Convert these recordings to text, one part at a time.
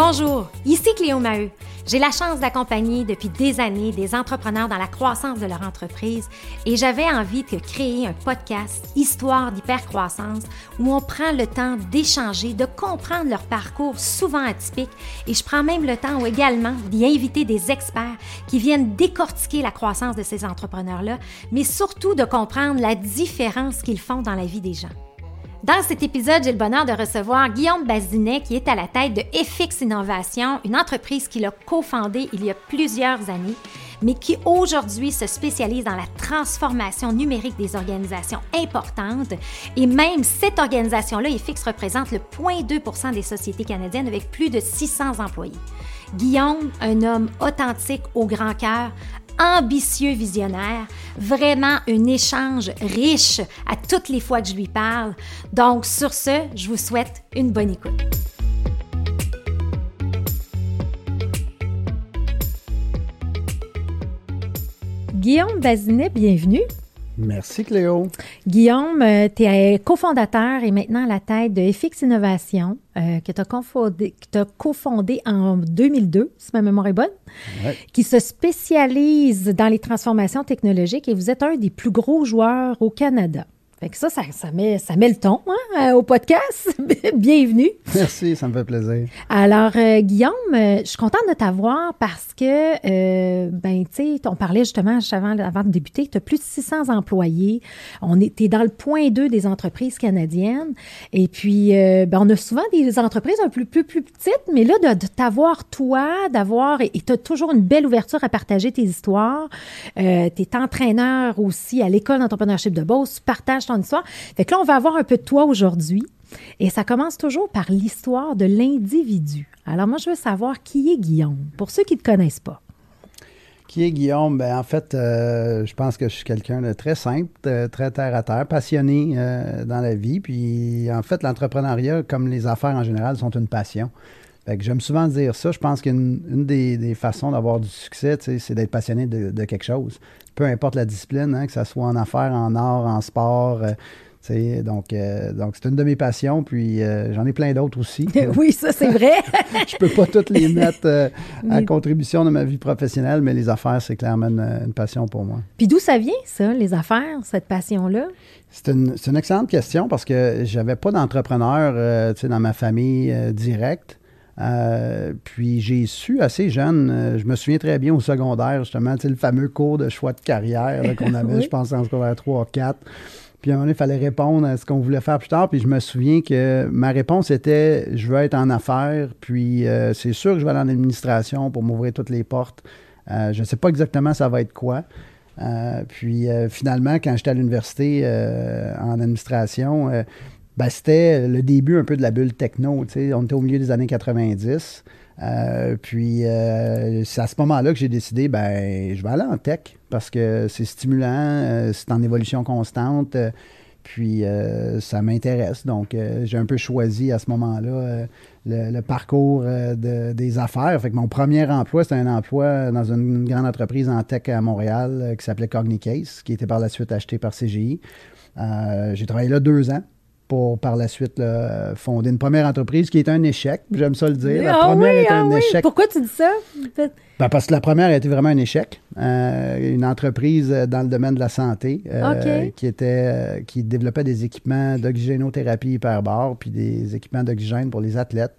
Bonjour, ici Cléo Maheu. J'ai la chance d'accompagner depuis des années des entrepreneurs dans la croissance de leur entreprise et j'avais envie de créer un podcast Histoire d'hypercroissance où on prend le temps d'échanger, de comprendre leur parcours souvent atypique et je prends même le temps également d'y inviter des experts qui viennent décortiquer la croissance de ces entrepreneurs-là, mais surtout de comprendre la différence qu'ils font dans la vie des gens. Dans cet épisode, j'ai le bonheur de recevoir Guillaume Bazinet, qui est à la tête de FX Innovation, une entreprise qu'il a cofondée il y a plusieurs années, mais qui aujourd'hui se spécialise dans la transformation numérique des organisations importantes. Et même cette organisation-là, FX, représente le 0,2% des sociétés canadiennes avec plus de 600 employés. Guillaume, un homme authentique au grand cœur, ambitieux visionnaire, vraiment un échange riche à toutes les fois que je lui parle. Donc sur ce, je vous souhaite une bonne écoute. Guillaume Bazinet, bienvenue. Merci Cléo. Guillaume, euh, tu es cofondateur et maintenant à la tête de FX Innovation, euh, que tu as, cofondé en 2002, si ma mémoire est bonne, qui se spécialise dans les transformations technologiques et vous êtes un des plus gros joueurs au Canada. Fait que ça, ça, met, ça met le ton hein, euh, au podcast. Bienvenue. Merci, ça me fait plaisir. Alors, euh, Guillaume, euh, je suis contente de t'avoir parce que, ben, tu sais, on parlait justement avant, avant de débuter, tu as plus de 600 employés. On est, es dans le point 2 des entreprises canadiennes. Et puis, ben, on a souvent des entreprises un peu plus, plus, petites, mais là, de, t'avoir toi, d'avoir, et tu as toujours une belle ouverture à partager tes histoires. tu es entraîneur aussi à l'École d'entrepreneurship de Beauce. Tu partages ton histoire. Fait que là, on va avoir un peu de toi aujourd'hui. Et ça commence toujours par l'histoire de l'individu. Alors, moi, je veux savoir qui est Guillaume, pour ceux qui ne te connaissent pas. Qui est Guillaume? Ben, en fait, euh, je pense que je suis quelqu'un de très simple, très terre à terre, passionné euh, dans la vie. Puis, en fait, l'entrepreneuriat, comme les affaires en général, sont une passion. Fait que j'aime souvent dire ça. Je pense qu'une des, façons d'avoir du succès, c'est d'être passionné de, quelque chose. Peu importe la discipline, hein, que ce soit en affaires, en art, en sport. Euh, donc, euh, donc c'est une de mes passions, puis euh, j'en ai plein d'autres aussi. oui, ça c'est vrai. je peux pas toutes les mettre à contribution de ma vie professionnelle, mais les affaires, c'est clairement une, passion pour moi. Puis d'où ça vient, ça, les affaires, cette passion-là? C'est une, une, excellente question parce que j'avais pas d'entrepreneur dans ma famille directe. Euh, puis j'ai su assez jeune, euh, je me souviens très bien au secondaire, justement, le fameux cours de choix de carrière qu'on avait, je pense, en secondaire 3 ou 4. Puis à un moment donné, il fallait répondre à ce qu'on voulait faire plus tard. Puis je me souviens que ma réponse était je veux être en affaires, puis euh, c'est sûr que je vais aller en administration pour m'ouvrir toutes les portes. je ne sais pas exactement ça va être quoi. puis finalement, quand j'étais à l'université en administration, ben, c'était le début un peu de la bulle techno. On était au milieu des années 90. Euh, puis euh, c'est à ce moment-là que j'ai décidé, ben, je vais aller en tech parce que c'est stimulant, euh, c'est en évolution constante, puis ça m'intéresse. Donc j'ai un peu choisi à ce moment-là le, parcours des affaires. Fait que mon premier emploi, c'était un emploi dans une grande entreprise en tech à Montréal qui s'appelait Cognicase, qui était par la suite acheté par CGI. j'ai travaillé là deux ans pour par la suite fonder une première entreprise qui est un échec. J'aime ça le dire. La ah première oui, ah un échec. Pourquoi tu dis ça? Ben, parce que la première a été vraiment un échec. Euh, une entreprise dans le domaine de la santé euh, qui était euh, qui développait des équipements d'oxygénothérapie hyperbare puis des équipements d'oxygène pour les athlètes.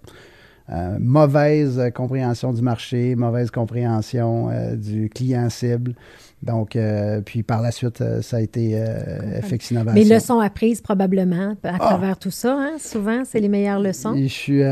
mauvaise compréhension du marché, mauvaise compréhension du client cible. Donc, euh, puis par la suite, euh, ça a été euh, FX Innovation. Mais leçons apprises probablement à ah! travers tout ça. Hein? Souvent, c'est les meilleures leçons. Je suis,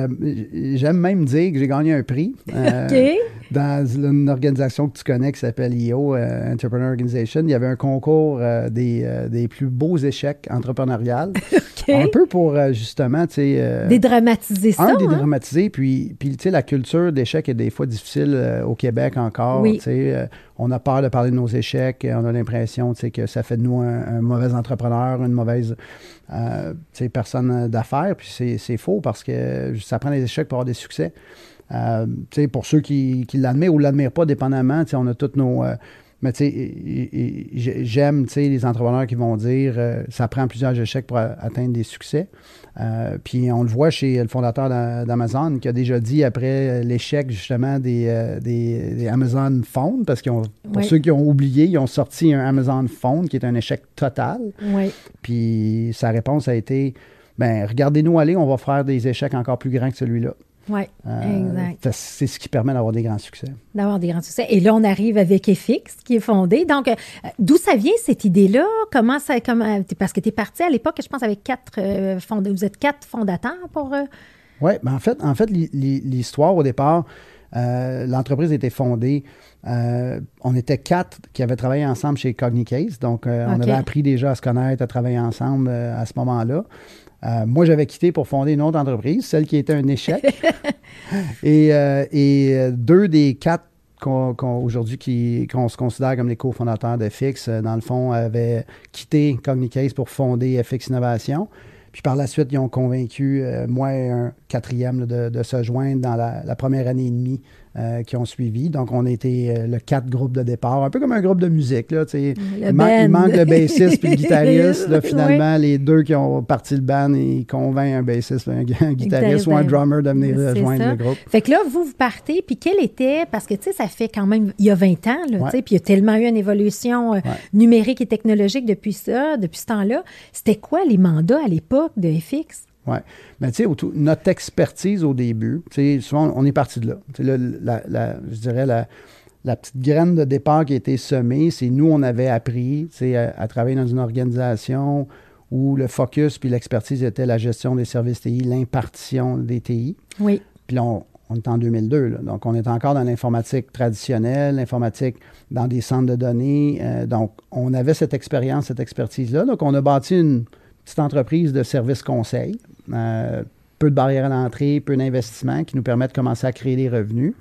j'aime même dire que j'ai gagné un prix dans une organisation que tu connais qui s'appelle IO, Entrepreneur Organization. Il y avait un concours des, des, plus beaux échecs entrepreneuriales. Un peu pour justement, tu sais... dédramatiser ça. Un, hein? dédramatiser. Puis, puis tu sais, la culture d'échec est des fois difficile au Québec encore. Tu sais, on a peur de parler de nos échecs, on a l'impression que ça fait de nous un, mauvais entrepreneur, une mauvaise euh, personne d'affaires. Puis c'est faux parce que ça prend des échecs pour avoir des succès. Euh, pour ceux qui, l'admirent ou ne l'admirent pas, dépendamment, on a toutes nos, euh, Mais tu sais, j'aime les entrepreneurs qui vont dire euh, ça prend plusieurs échecs pour atteindre des succès. Euh, puis on le voit chez le fondateur d'Amazon qui a déjà dit après l'échec justement des, euh, des, Amazon Phone, parce que pour ceux qui ont oublié, ils ont sorti un Amazon Phone qui est un échec total. Oui. Puis sa réponse a été ben regardez-nous aller, on va faire des échecs encore plus grands que celui-là. Oui, euh, exact. C'est ce qui permet d'avoir des grands succès. D'avoir des grands succès. Et là, on arrive avec FX, qui est fondé. Donc, euh, d'où ça vient cette idée-là? Comment ça. Comment, parce que tu es parti à l'époque, je pense, avec quatre euh, fondateurs. Vous êtes quatre fondateurs pour. Oui, ben en fait, en fait l'histoire au départ, l'entreprise était fondée. on était quatre qui avaient travaillé ensemble chez Cognicase. Donc, on avait appris déjà à se connaître, à travailler ensemble à ce moment-là. Euh, moi, j'avais quitté pour fonder une autre entreprise, celle qui était un échec. et, euh, euh, deux des quatre aujourd'hui qu'on se considère comme les cofondateurs de FX, dans le fond, avaient quitté Cognicase pour fonder FX Innovation. Puis par la suite, ils ont convaincu moi et un quatrième de, se joindre dans la, première année et demie euh, qui ont suivi. Donc, on était euh, le quatre groupes de départ, un peu comme un groupe de musique. Là, il, il, manque le bassiste puis le guitariste. finalement, les deux qui ont parti le band, ils convainquent un bassiste, un, guitariste ou un drummer de venir rejoindre le groupe. Fait que là, vous, vous partez, puis quel était, parce que, tu sais, ça fait quand même, il y a 20 ans, là, puis il y a tellement eu une évolution euh, numérique et technologique depuis ça, depuis ce temps-là. C'était quoi les mandats à l'époque de FX? Oui. Mais tu sais, notre expertise au début, tu sais, souvent, on est parti de là. la, je dirais la, la, petite graine de départ qui a été semée, c'est nous, on avait appris, tu sais, à, travailler dans une organisation où le focus puis l'expertise était la gestion des services TI, l'impartition des TI. Oui. Puis là, on, est en 2002, donc on est encore dans l'informatique traditionnelle, l'informatique dans des centres de données. Euh, donc, on avait cette expérience, cette expertise-là. Donc, on a bâti une petite entreprise de services conseil euh, peu de barrières à l'entrée, peu d'investissement qui nous permettent de commencer à créer des revenus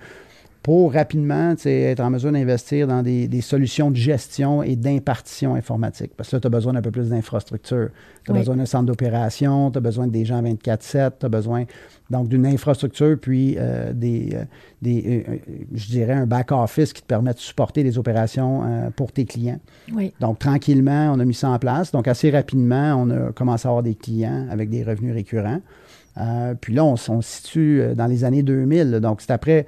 pour rapidement être en mesure d'investir dans des, solutions de gestion et d'impartition informatique. Parce que là, tu as besoin d'un peu plus d'infrastructure. Tu as besoin d'un centre d'opération, tu as besoin des gens 24-7, tu as besoin donc d'une infrastructure, puis euh, des, euh, des je dirais, un back-office qui te permet de supporter les opérations pour tes clients. Donc, tranquillement, on a mis ça en place. Donc, assez rapidement, on a commencé à avoir des clients avec des revenus récurrents. puis là, on, se situe dans les années 2000. Donc, c'est après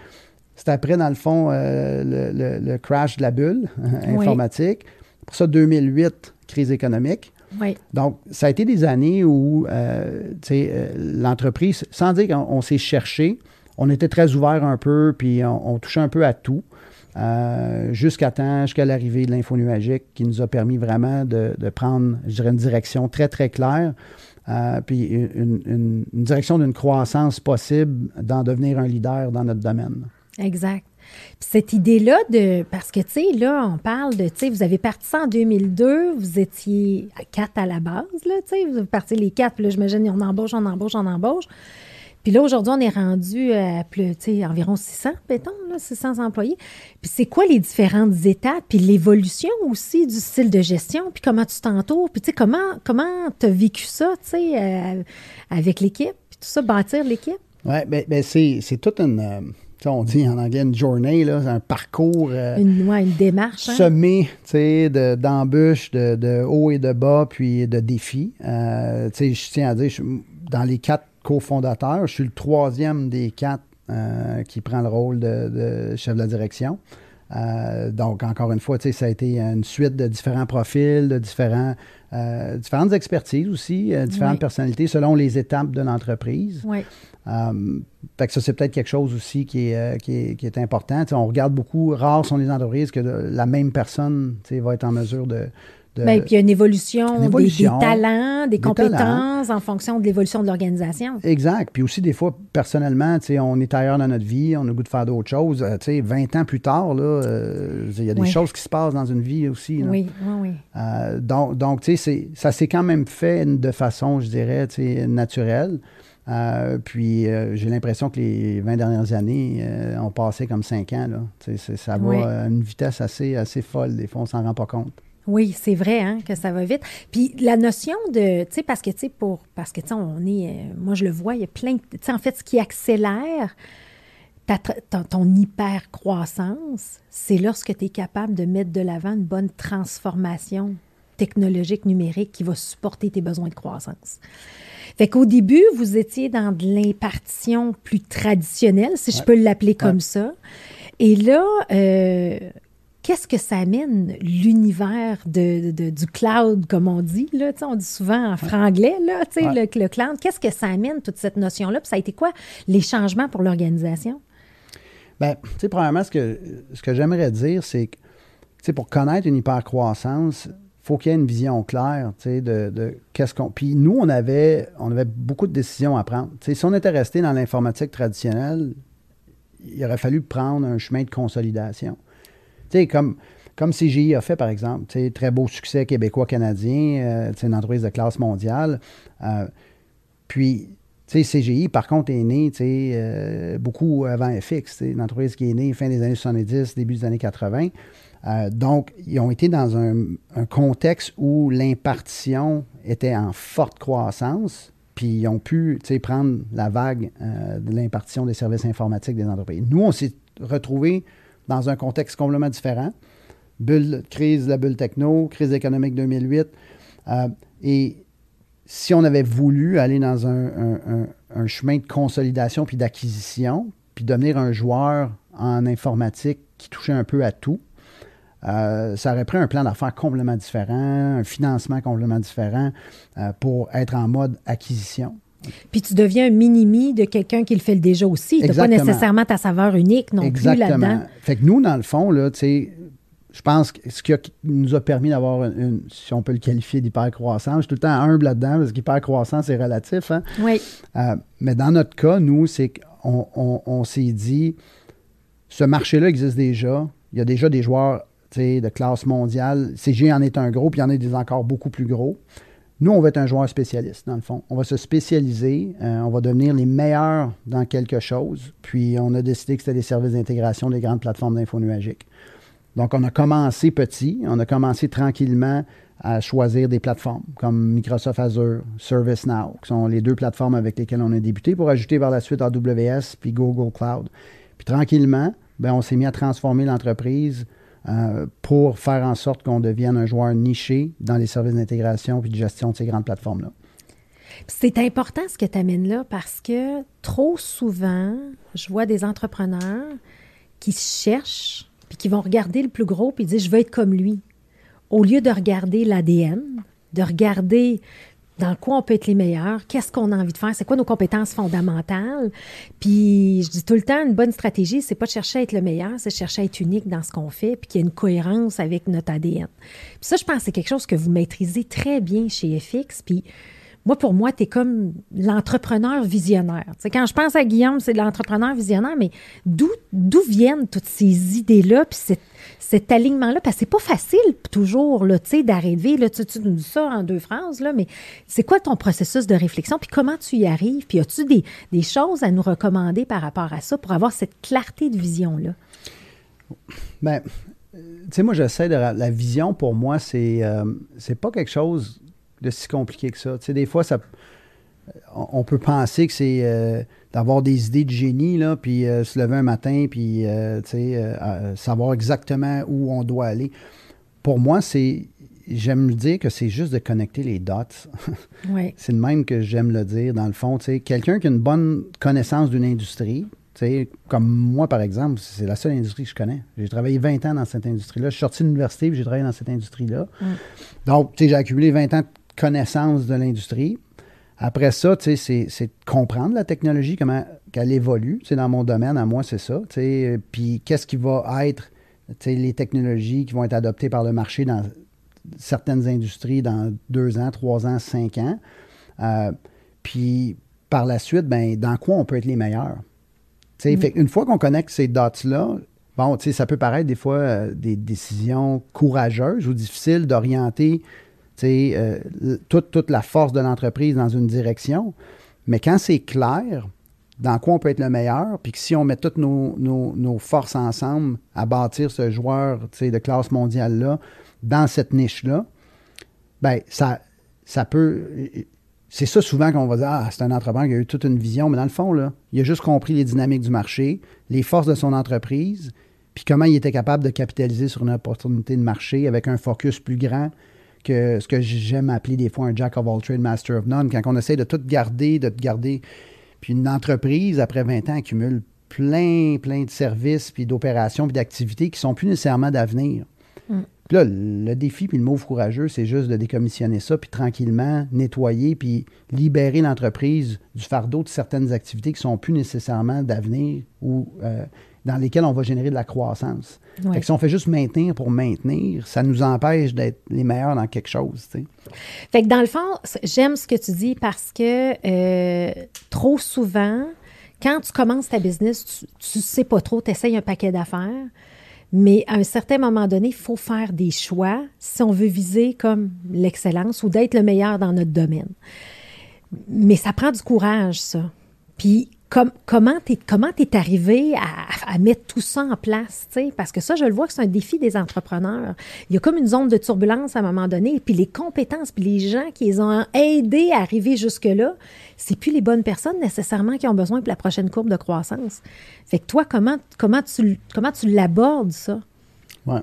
c'est après, dans le fond, euh, le, crash de la bulle informatique. Pour ça, 2008, crise économique. Oui. Donc, ça a été des années où euh, euh, l'entreprise, sans dire qu'on s'est cherché, on était très ouvert un peu, puis on, touchait un peu à tout, jusqu'à temps, jusqu'à l'arrivée de l'info nuagique, qui nous a permis vraiment de, prendre, je dirais, une direction très, très claire. puis une direction d'une croissance possible d'en devenir un leader dans notre domaine. Exact. Puis cette idée-là de. Parce que, tu sais, là, on parle de. Tu sais, vous avez parti ça en 2002, vous étiez à quatre à la base, là, tu sais, vous parti les quatre, puis là, j'imagine, on embauche, on embauche, on embauche. Puis là, aujourd'hui, on est rendu à plus, environ 600, mettons, là, 600 employés. Puis c'est quoi les différentes étapes, puis l'évolution aussi du style de gestion, puis comment tu t'entoures, puis tu sais, comment comment tu as vécu ça, tu sais, euh, avec l'équipe, puis tout ça, bâtir l'équipe? Oui, bien, ben, c'est toute une... Euh, on dit en anglais une journée, là, un parcours. Euh, une, une, démarche. Hein? Semé d'embûches, de, de, haut et de bas, puis de défis. Euh, je tiens à dire, dans les quatre cofondateurs, je suis le troisième des quatre euh, qui prend le rôle de, chef de la direction. donc, encore une fois, ça a été une suite de différents profils, de différents, différentes expertises aussi, différentes personnalités selon les étapes de l'entreprise. Oui. Euh, fait que ça, c'est peut-être quelque chose aussi qui est, euh, qui est, important. on regarde beaucoup, rares sont les entreprises que la même personne va être en mesure de. De Bien, puis il y a une évolution, des, talents, des, compétences en fonction de l'évolution de l'organisation. Exact. Puis aussi, des fois, personnellement, on est ailleurs dans notre vie, on a le goût de faire d'autres choses. Euh, sais 20 ans plus tard, il y a des choses qui se passent dans une vie aussi. Oui, oui, oui. donc, donc ça s'est quand même fait de façon, je dirais, naturelle. Euh, puis euh, j'ai l'impression que les 20 dernières années euh, ont passé comme 5 ans. Là. ça va à une vitesse assez, assez folle. Des fois, on s'en rend pas compte. Oui, c'est vrai hein, que ça va vite. Puis la notion de, tu sais, parce que, tu sais, pour, parce que, tu sais, on est, moi je le vois, il y a plein, tu sais, en fait, ce qui accélère, ton, hyper-croissance, c'est lorsque tu es capable de mettre de l'avant une bonne transformation technologique, numérique qui va supporter tes besoins de croissance. Fait qu'au début, vous étiez dans de l'impartition plus traditionnelle, si je peux l'appeler comme ça. Et là, euh, qu'est-ce que ça amène l'univers de, du cloud, comme on dit? Là, on dit souvent en franglais, là, le, le, cloud. Qu'est-ce que ça amène, toute cette notion-là? Puis ça a été quoi les changements pour l'organisation? Bien, tu sais, premièrement, ce que, ce que j'aimerais dire, c'est que, tu sais, pour connaître une hypercroissance, il faut qu'il y ait une vision claire, tu sais, de, de qu'est-ce qu'on... Puis nous, on avait, on avait beaucoup de décisions à prendre. Tu sais, si on était resté dans l'informatique traditionnelle, il aurait fallu prendre un chemin de consolidation. Comme, comme CGI a fait, par exemple. Très beau succès québécois-canadien, euh, sais, une entreprise de classe mondiale. Euh, puis, CGI, par contre, est né, euh, beaucoup avant FX. Une entreprise qui est née fin des années 70, début des années 80. donc, ils ont été dans un contexte où l'impartition était en forte croissance, puis ils ont pu prendre la vague de l'impartition des services informatiques des entreprises. Nous, on s'est retrouvés dans un contexte complètement différent. Bulle, crise de la bulle techno, crise économique 2008. Euh, et si on avait voulu aller dans un, chemin de consolidation puis d'acquisition, puis devenir un joueur en informatique qui touchait un peu à tout, euh, ça aurait pris un plan d'affaires complètement différent, un financement complètement différent euh, pour être en mode acquisition. Puis tu deviens un mini-mi de quelqu'un qui le fait déjà aussi. Tu n'as pas nécessairement ta saveur unique non plus là-dedans. Fait que nous, dans le fond, là, tu sais, je pense que ce qui nous a permis d'avoir une, si on peut le qualifier d'hypercroissance, je suis tout le temps humble là-dedans parce qu'hypercroissance, c'est relatif. Hein? Oui. Euh, mais dans notre cas, nous, c'est qu'on on, s'est dit, ce marché-là existe déjà. Il y a déjà des joueurs de classe mondiale. CG en est un gros, puis il y en a des encore beaucoup plus gros. Nous, on va être un joueur spécialiste, dans le fond. On va se spécialiser, euh, on va devenir les meilleurs dans quelque chose. Puis, on a décidé que c'était les services d'intégration des grandes plateformes d'info nuagique. Donc, on a commencé petit, on a commencé tranquillement à choisir des plateformes comme Microsoft Azure, ServiceNow, qui sont les deux plateformes avec lesquelles on a débuté pour ajouter par la suite AWS puis Google Cloud. Puis tranquillement, ben, on s'est mis à transformer l'entreprise euh, pour faire en sorte qu'on devienne un joueur niché dans les services d'intégration et de gestion de ces grandes plateformes-là. C'est important ce que tu amènes là parce que trop souvent, je vois des entrepreneurs qui cherchent puis qui vont regarder le plus gros puis disent je veux être comme lui. Au lieu de regarder l'ADN, de regarder dans quoi on peut être les meilleurs, qu'est-ce qu'on a envie de faire, c'est quoi nos compétences fondamentales. Puis je dis tout le temps, une bonne stratégie, c'est pas de chercher à être le meilleur, c'est de chercher à être unique dans ce qu'on fait, puis qu'il y a une cohérence avec notre ADN. Puis ça, je pense que c'est quelque chose que vous maîtrisez très bien chez FX. Puis moi, pour moi, tu es comme l'entrepreneur visionnaire. C'est quand je pense à Guillaume, c'est l'entrepreneur visionnaire, mais d'où viennent toutes ces idées-là, puis cet alignement-là, parce que c'est pas facile toujours d'arriver, tu, tu nous dis ça en deux phrases, là, mais c'est quoi ton processus de réflexion, puis comment tu y arrives, puis as-tu des, des, choses à nous recommander par rapport à ça pour avoir cette clarté de vision-là? Bien, tu sais, moi, j'essaie de... La vision, pour moi, c'est euh, pas quelque chose de si compliqué que ça. Tu sais, des fois, ça on peut penser que c'est euh, d'avoir des idées de génie, là, puis euh, se lever un matin, puis euh, savoir exactement où on doit aller. Pour moi, c'est. J'aime dire que c'est juste de connecter les dots. c'est le même que j'aime le dire, dans le fond. Quelqu'un qui a une bonne connaissance d'une industrie, comme moi, par exemple, c'est la seule industrie que je connais. J'ai travaillé 20 ans dans cette industrie-là. Je suis sorti de l'université et j'ai travaillé dans cette industrie-là. Mm. Donc, j'ai accumulé 20 ans de connaissance de l'industrie. Après ça, c'est, comprendre la technologie, comment qu'elle évolue. C'est dans mon domaine, à moi, c'est ça. Puis qu'est-ce qui va être les technologies qui vont être adoptées par le marché dans certaines industries dans deux ans, trois ans, cinq ans. Euh, puis par la suite, ben, dans quoi on peut être les meilleurs? Mm. Fait une fois qu'on connecte ces dots-là, bon, ça peut paraître des fois euh, des décisions courageuses ou difficiles d'orienter euh, toute, toute la force de l'entreprise dans une direction. Mais quand c'est clair dans quoi on peut être le meilleur, puis que si on met toutes nos, forces ensemble à bâtir ce joueur de classe mondiale-là dans cette niche-là, ben ça, ça peut. c'est ça souvent qu'on va dire Ah, c'est un entrepreneur qui a eu toute une vision, mais dans le fond, il a juste compris les dynamiques du marché, les forces de son entreprise, puis comment il était capable de capitaliser sur une opportunité de marché avec un focus plus grand que ce que j'aime appeler des fois un Jack of all trades, Master of none, quand on essaie de tout garder, de garder. Puis une entreprise, après 20 ans, accumule plein, plein de services, puis d'opérations, puis d'activités qui sont plus nécessairement d'avenir. Mm. Puis là, le défi, puis le move courageux, c'est juste de décommissionner ça, puis tranquillement nettoyer, puis libérer l'entreprise du fardeau de certaines activités qui sont plus nécessairement d'avenir ou euh, dans lesquelles on va générer de la croissance. Fait que si on fait juste maintenir pour maintenir, ça nous empêche d'être les meilleurs dans quelque chose. Fait que dans le fond, j'aime ce que tu dis parce que euh, trop souvent, quand tu commences ta business, tu ne sais pas trop, tu essayes un paquet d'affaires, mais à un certain moment donné, il faut faire des choix si on veut viser comme l'excellence ou d'être le meilleur dans notre domaine. Mais ça prend du courage, ça. Puis comment tu es, arrivé à, mettre tout ça en place? Parce que ça, je le vois que c'est un défi des entrepreneurs. Il y a comme une zone de turbulence à un moment donné, puis les compétences, puis les gens qui les ont aidés à arriver jusque-là, c'est plus les bonnes personnes nécessairement qui ont besoin pour la prochaine courbe de croissance. Fait que toi, comment, comment tu, comment tu l'abordes, ça? Oui.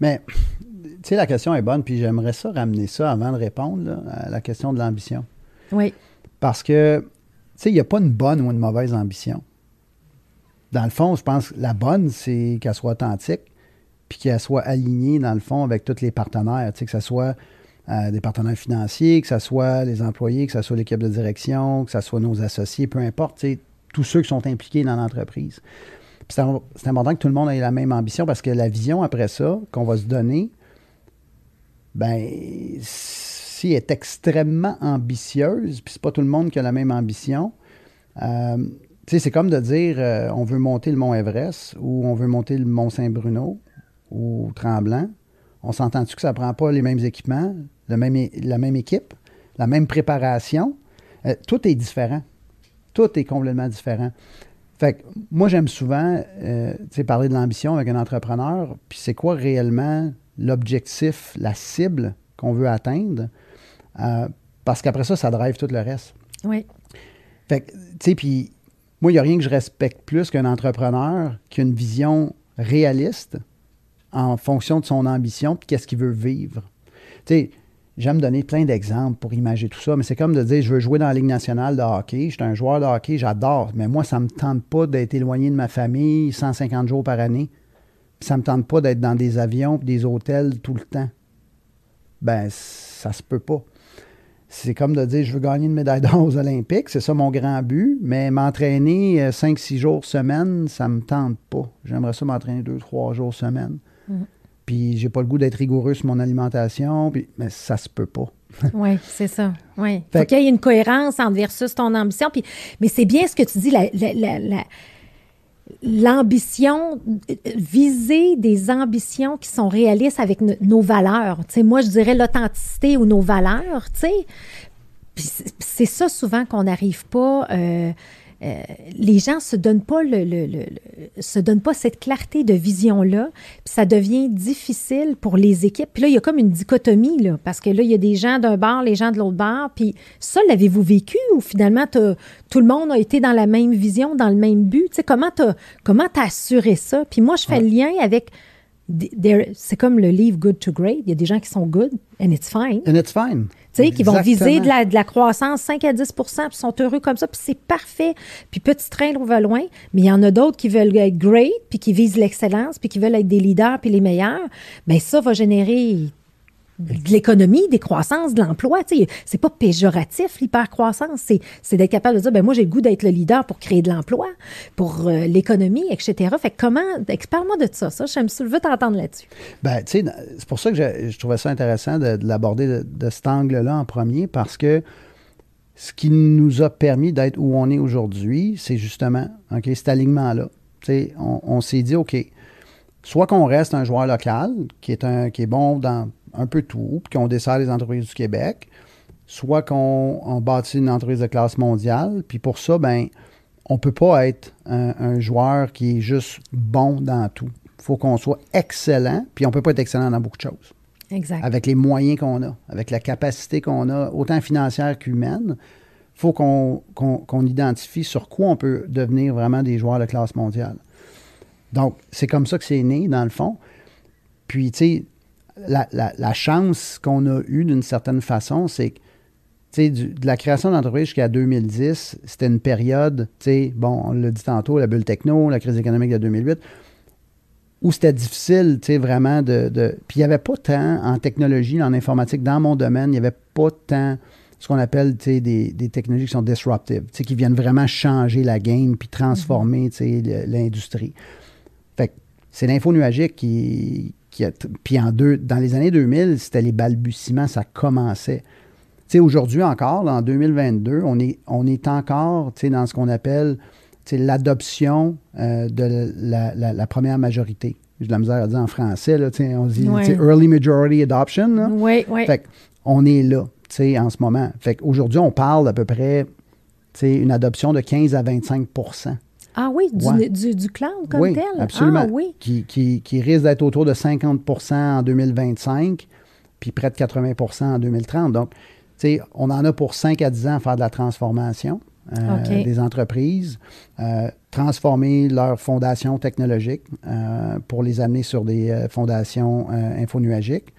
Mais, tu sais, la question est bonne, puis j'aimerais ça ramener ça avant de répondre à la question de l'ambition. Oui. Parce que sais, il n'y a pas une bonne ou une mauvaise ambition. Dans le fond, je pense que la bonne, c'est qu'elle soit authentique, puis qu'elle soit alignée, dans le fond, avec tous les partenaires. Tu sais, que ce soit euh, des partenaires financiers, que ce soit les employés, que ce soit l'équipe de direction, que ce soit nos associés, peu importe, tu sais, tous ceux qui sont impliqués dans l'entreprise. C'est important que tout le monde ait la même ambition parce que la vision après ça qu'on va se donner, ben est extrêmement ambitieuse, puis c'est pas tout le monde qui a la même ambition, euh, c'est comme de dire euh, on veut monter le mont Everest ou on veut monter le mont Saint-Bruno ou Tremblant. On s'entend-tu que ça prend pas les mêmes équipements, la même équipe, la même préparation? Euh, tout est différent. Tout est complètement différent. Fait que moi, j'aime souvent parler de l'ambition avec un entrepreneur, puis c'est quoi réellement l'objectif, la cible qu'on veut atteindre? Euh, parce qu'après ça, ça drive tout le reste. Oui. Fait que, tu sais, puis moi, il n'y a rien que je respecte plus qu'un entrepreneur qui a une vision réaliste en fonction de son ambition puis qu'est-ce qu'il veut vivre. Tu sais, j'aime donner plein d'exemples pour imaginer tout ça, mais c'est comme de dire, je veux jouer dans la Ligue nationale de hockey, je suis un joueur de hockey, j'adore, mais moi, ça ne me tente pas d'être éloigné de ma famille 150 jours par année. Ça ne me tente pas d'être dans des avions des hôtels tout le temps. Ben, ça se peut pas c'est comme de dire je veux gagner une médaille d'or aux Olympiques, c'est ça mon grand but, mais m'entraîner 5-6 euh, jours semaine, ça me tente pas. J'aimerais ça m'entraîner 2-3 jours semaine. Mm. Puis j'ai pas le goût d'être rigoureux sur mon alimentation, puis, mais ça se peut pas. oui, c'est ça. Oui. Faut qu'il y ait une cohérence entre versus ton ambition. Puis, mais c'est bien ce que tu dis, la, l'ambition, viser des ambitions qui sont réalistes avec nos valeurs. Tu sais, moi, je dirais l'authenticité ou nos valeurs, c'est ça souvent qu'on n'arrive pas... Euh, euh, les gens se donnent pas le, se donnent pas cette clarté de vision là, puis ça devient difficile pour les équipes. Puis là, il y a comme une dichotomie là, parce que là, il y a des gens d'un bar, les gens de l'autre bar. Puis ça, l'avez-vous vécu ou finalement tout le monde a été dans la même vision, dans le même but? Tu sais comment t'as comment as assuré ça? Puis moi, je fais le lien avec c'est comme le livre Good to Great. Il y a des gens qui sont good and it's fine. And it's fine. Sais, qui vont viser de la, de la, croissance 5 à 10% puis sont heureux comme ça, puis c'est parfait. Puis petit train va loin. Mais il y en a d'autres qui veulent être great, puis qui visent l'excellence, puis qui veulent être des leaders, puis les meilleurs. Bien, ça va générer de l'économie, des croissances, de l'emploi. C'est pas péjoratif, l'hypercroissance. C'est, c'est d'être capable de dire, ben moi, j'ai le goût d'être le leader pour créer de l'emploi, pour euh, l'économie, etc. Fait que comment, explique-moi de ça, ça. Je veux t'entendre là-dessus. Ben, tu sais, c'est pour ça que je, trouvais ça intéressant de, l'aborder de, cet angle-là en premier, parce que ce qui nous a permis d'être où on est aujourd'hui, c'est justement, OK, cet alignement-là. On, on s'est dit, OK, soit qu'on reste un joueur local qui est, un, qui est bon dans un peu tout, puis qu'on dessert les entreprises du Québec, soit qu'on bâtit une entreprise de classe mondiale, puis pour ça, ben on ne peut pas être un, joueur qui est juste bon dans tout. Il faut qu'on soit excellent, puis on ne peut pas être excellent dans beaucoup de choses. Exact. avec les moyens qu'on a, avec la capacité qu'on a, autant financière qu'humaine, il faut qu'on identifie sur quoi on peut devenir vraiment des joueurs de classe mondiale. Donc, c'est comme ça que c'est né, dans le fond. Puis, tu sais, la, la- la chance qu'on a eue d'une certaine façon, c'est que, tu sais, du- de la création d'entreprise jusqu'à 2010, c'était une période, tu sais, bon, on l'a dit tantôt, la bulle techno, la crise économique de 2008, où c'était difficile, tu sais, vraiment de, de- Puis il n'y avait pas tant en technologie, en informatique, dans mon domaine, il n'y avait pas tant ce qu'on appelle, tu sais, des, des technologies qui sont disruptives, tu sais, qui viennent vraiment changer la game puis transformer, tu sais, le- l'industrie. Fait que c'est l'info nuagique qui, qui a... Puis en deux, dans les années 2000, c'était les balbutiements, ça commençait. Tu sais, aujourd'hui encore, là, en 2022, on est, on est encore, tu sais, dans ce qu'on appelle tu sais, l'adoption euh, de la, la- la première majorité. J'ai de la misère à dire en français, là, tu sais, on dit Ouais. early majority adoption. là. Oui, oui. Fait on est là, tu sais, en ce moment. Fait qu'aujourd'hui, on parle d'à peu près, tu sais, une adoption de 15 à 25 Ah oui, du, Ouais. du, du cloud comme oui, tel? absolument. Ah oui. Qui, qui, qui risque d'être autour de 50% en 2025, puis près de 80% en 2030. Donc, tu sais, on en a pour 5 à 10 ans à faire de la transformation euh, des entreprises, euh, transformer leurs fondations technologiques euh, pour les amener sur des fondations infonuagiques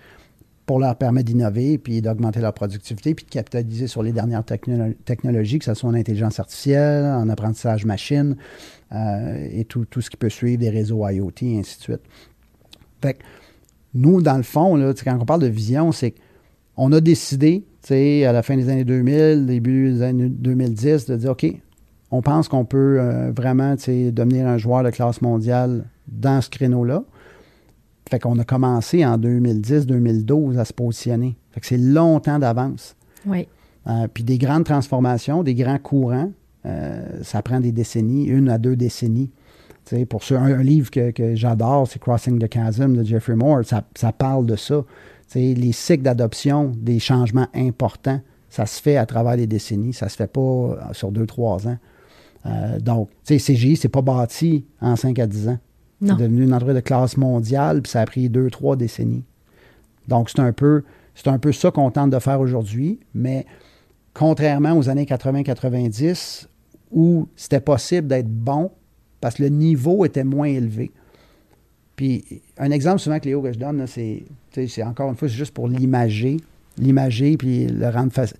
pour leur permettre d'innover, puis d'augmenter leur productivité, puis de capitaliser sur les dernières technolo- technologies, que ce soit en intelligence artificielle, en apprentissage machine, euh, et tout, tout ce qui peut suivre des réseaux IoT, et ainsi de suite. Fait que nous, dans le fond, là, quand on parle de vision, c'est qu'on a décidé, à la fin des années 2000, début des années 2010, de dire, OK, on pense qu'on peut euh, vraiment, devenir un joueur de classe mondiale dans ce créneau-là. Fait qu'on a commencé en 2010-2012 à se positionner. Fait que c'est longtemps d'avance. Oui. Euh, puis des grandes transformations, des grands courants, euh, ça prend des décennies, une à deux décennies. Tu sais, pour ceux, un, un livre que, que j'adore, c'est Crossing the Chasm de Jeffrey Moore. Ça, ça parle de ça. Tu sais, les cycles d'adoption, des changements importants, ça se fait à travers les décennies. Ça se fait pas euh, sur deux, trois ans. Euh, donc, tu sais, CGI, c'est pas bâti en 5 à 10 ans. C'est devenu une entreprise de classe mondiale, puis ça a pris deux, trois décennies. Donc, c'est un peu, c'est un peu ça qu'on tente de faire aujourd'hui, mais contrairement aux années 80-90, où c'était possible d'être bon parce que le niveau était moins élevé. Puis, un exemple souvent, Cléo, que je donne, c'est, c'est encore une fois, c'est juste pour l'imager, l'imager, puis le rendre facile.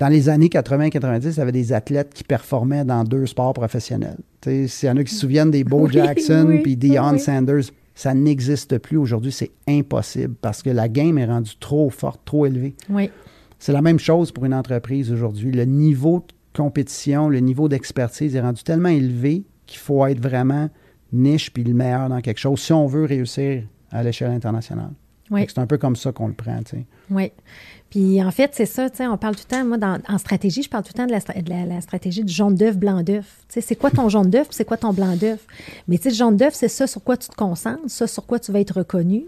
Dans les années 80-90, il y avait des athlètes qui performaient dans deux sports professionnels. S'il y en a qui se souviennent des Bo Oui, Jackson oui, puis Deion oui. Sanders, ça n'existe plus aujourd'hui. C'est impossible parce que la game est rendue trop forte, trop élevée. Oui. C'est la même chose pour une entreprise aujourd'hui. Le niveau de compétition, le niveau d'expertise est rendu tellement élevé qu'il faut être vraiment niche puis le meilleur dans quelque chose si on veut réussir à l'échelle internationale. Oui. C'est un peu comme ça qu'on le prend. tu sais. Oui. Puis en fait, c'est ça, tu sais, on parle tout le temps, moi, en stratégie, je parle tout le temps de la, stratégie du jaune d'œuf, blanc d'œuf. Tu sais, c'est quoi ton jaune d'œuf, c'est quoi ton blanc d'œuf? Mais tu sais, le jaune d'œuf, c'est ça sur quoi tu te concentres, ça sur quoi tu vas être reconnu.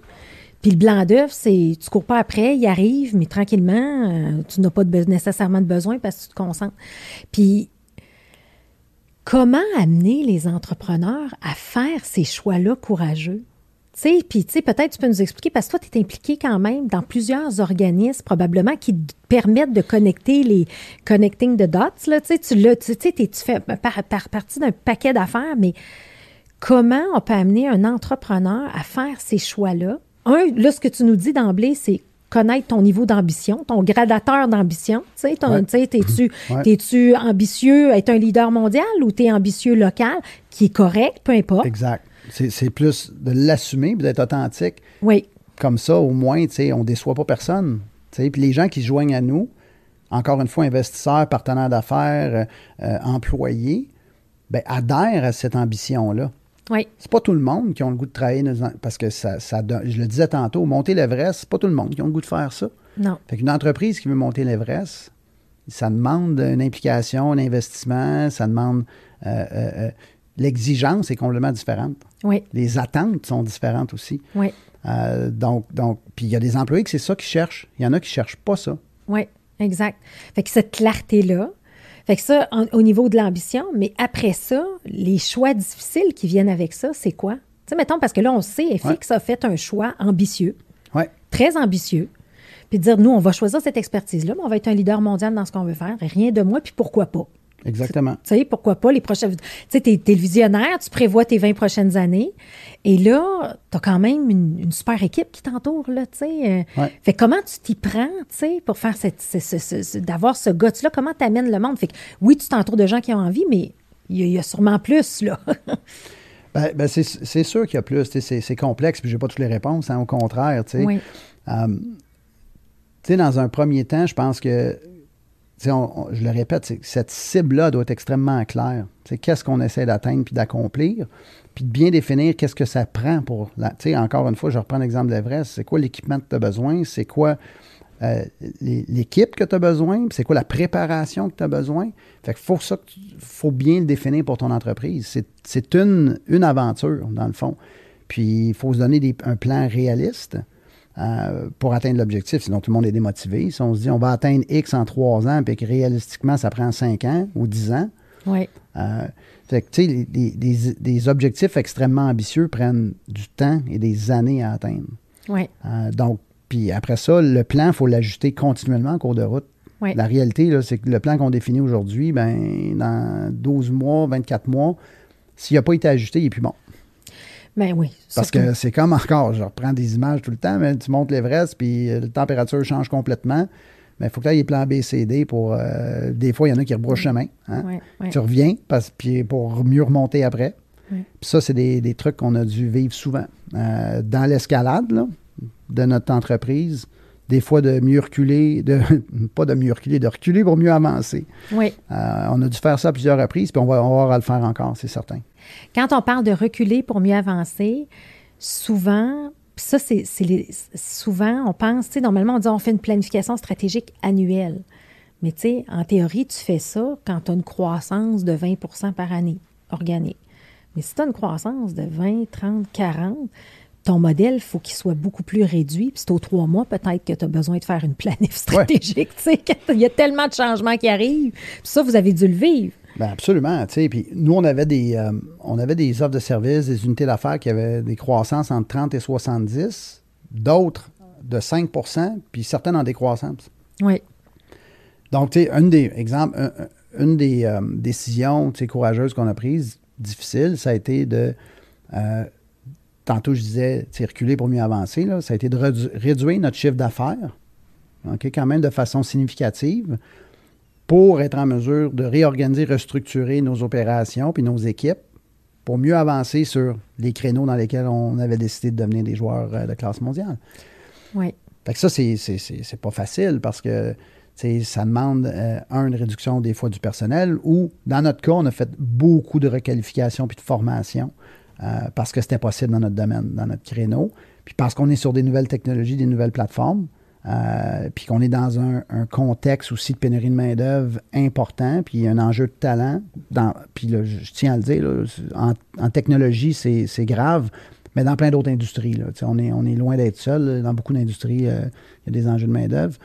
Puis le blanc d'œuf, c'est tu cours pas après, il arrive, mais tranquillement, euh, tu n'as pas nécessairement de besoin parce que tu te concentres. Puis comment amener les entrepreneurs à faire ces choix-là courageux? Tu sais, puis tu sais, peut-être tu peux nous expliquer, parce que toi, tu es impliqué quand même dans plusieurs organismes, probablement, qui te permettent de connecter les connecting the dots. Là, tu sais, tu, l'as- tu, sais, t'es- tu fais par, par partie d'un paquet d'affaires, mais comment on peut amener un entrepreneur à faire ces choix-là? Un, là, ce que tu nous dis d'emblée, c'est connaître ton niveau d'ambition, ton gradateur d'ambition. Tu sais, ton- Ouais. tu sais, t'es-tu Ouais. t'es-tu ambitieux, être un leader mondial ou t'es ambitieux local, qui est correct, peu importe. Exact. C'est plus de l'assumer d'être authentique. Oui, Comme ça, au moins, tu sais, on ne déçoit pas personne. tu sais. Puis les gens qui se joignent à nous, encore une fois, investisseurs, partenaires d'affaires, euh, euh, employés, ben, adhèrent à cette ambition-là. oui, C'est pas tout le monde qui a le goût de travailler dans parce que ça, ça donne- je le disais tantôt, monter l'Everest, c'est pas tout le monde qui a le goût de faire ça. non. Fait qu'une entreprise qui veut monter l'Everest, ça demande une implication, un investissement, ça demande euh, l'exigence est complètement différente. Oui, Les attentes sont différentes aussi. oui, Euh, donc, donc, puis il y a des employés que c'est ça qu'ils cherchent. Il y en a qui cherchent pas ça. oui, exact. Fait que cette clarté-là, fait que ça, en- au niveau de l'ambition, mais après ça, les choix difficiles qui viennent avec ça, c'est quoi? Tu sais, mettons, parce que là, on sait, FX a fait un choix ambitieux. Ouais. très ambitieux, puis dire, nous, on va choisir cette expertise-là, mais on va être un leader mondial dans ce qu'on veut faire, rien de moi, puis pourquoi pas? Exactement. Tu sais, pourquoi pas les prochaines. Tu sais, t'es, le visionnaire, tu prévois tes 20 prochaines années. Et là, t'as quand même une, une super équipe qui t'entoure, là, tu sais. Euh, Ouais. Fait que comment tu t'y prends, tu sais, pour faire cette. ce- ce- ce- ce- d'avoir ce gosse-là? Comment t'amènes le monde? Fait que oui, tu t'entoures de gens qui ont envie, mais il y, a- il y a sûrement plus, là. Ben, ben, c'est, c'est sûr qu'il y a plus. tu sais, C'est, complexe, puis j'ai pas toutes les réponses. hein, au contraire, tu sais. oui. Euh, tu sais, dans un premier temps, je pense que, je le répète, c'est cette cible-là doit être extrêmement claire. Sais, qu'est-ce qu'on essaie d'atteindre puis d'accomplir, puis de bien définir qu'est-ce que ça prend pour... la- encore une fois, je reprends l'exemple de l'Everest. C'est quoi l'équipement que tu as besoin? C'est quoi euh, l'équipe que tu as besoin? C'est quoi la préparation que tu as besoin? Fait faut, que tu- faut bien le définir pour ton entreprise. C'est- C'est une, aventure, dans le fond. Puis il faut se donner un plan réaliste euh, pour atteindre l'objectif, sinon tout le monde est démotivé. Si on se dit on va atteindre X en trois ans, puis que réalistiquement, ça prend cinq ans ou dix ans, Oui. euh, fait que, tu sais, les- les- des, des objectifs extrêmement ambitieux prennent du temps et des années à atteindre. Oui. Euh, donc, puis après ça, le plan, il faut l'ajuster continuellement en cours de route. Oui. La réalité, c'est que le plan qu'on définit aujourd'hui, ben, dans 12 mois, 24 mois, s'il n'a pas été ajusté, il n'est plus bon. Ben oui. Parce surtout- que c'est comme encore, je reprends des images tout le temps, mais tu montes l'Everest, puis euh, la température change complètement. Mais il faut que tu aies plans B, C, D pour. euh, des fois, il y en a qui rebroussent chemin. hein. Tu reviens parce, puis pour mieux remonter après. Puis ça, c'est des, des trucs qu'on a dû vivre souvent. Euh, dans l'escalade de notre entreprise, des fois de mieux reculer, de, pas de mieux reculer, de reculer pour mieux avancer. Oui. Euh, on a dû faire ça à plusieurs reprises, puis on va, on va avoir à le faire encore, c'est certain. Quand on parle de reculer pour mieux avancer, souvent, ça, c'est souvent, on pense, tu sais, normalement, on dit on fait une planification stratégique annuelle. Mais tu sais, en théorie, tu fais ça quand tu as une croissance de 20% par année organique. Mais si tu as une croissance de 20, 30, 40, ton modèle, il faut qu'il soit beaucoup plus réduit. Puis c'est aux trois mois, peut-être que tu as besoin de faire une planif stratégique. Tu sais, il y a tellement de changements qui arrivent. Puis ça, vous avez dû le vivre. Ben absolument. Puis nous, on avait des euh, on avait des offres de services, des unités d'affaires qui avaient des croissances entre 30 et 70, d'autres de 5% puis certaines en décroissance. Oui. Donc, tu sais, une des exemple, un- un- une des euh, décisions courageuses qu'on a prises, difficiles, ça a été de euh, tantôt je disais reculer pour mieux avancer, là, ça a été de réduire notre chiffre d'affaires, OK, quand même de façon significative, pour être en mesure de réorganiser, restructurer nos opérations puis nos équipes pour mieux avancer sur les créneaux dans lesquels on avait décidé de devenir des joueurs euh, de classe mondiale. Oui. Fait que ça, c'est, pas facile parce que ça demande, euh, un, une réduction des fois du personnel ou, dans notre cas, on a fait beaucoup de requalification puis de formation euh, parce que c'était possible dans notre domaine, dans notre créneau. Puis parce qu'on est sur des nouvelles technologies, des nouvelles plateformes, euh, puis qu'on est dans un, contexte aussi de pénurie de main-d'œuvre important, puis un enjeu de talent. Puis là, je, tiens à le dire, en, technologie, c'est, grave, mais dans plein d'autres industries. On, est, loin d'être seul. Dans beaucoup d'industries, euh, il y a des enjeux de main-d'œuvre.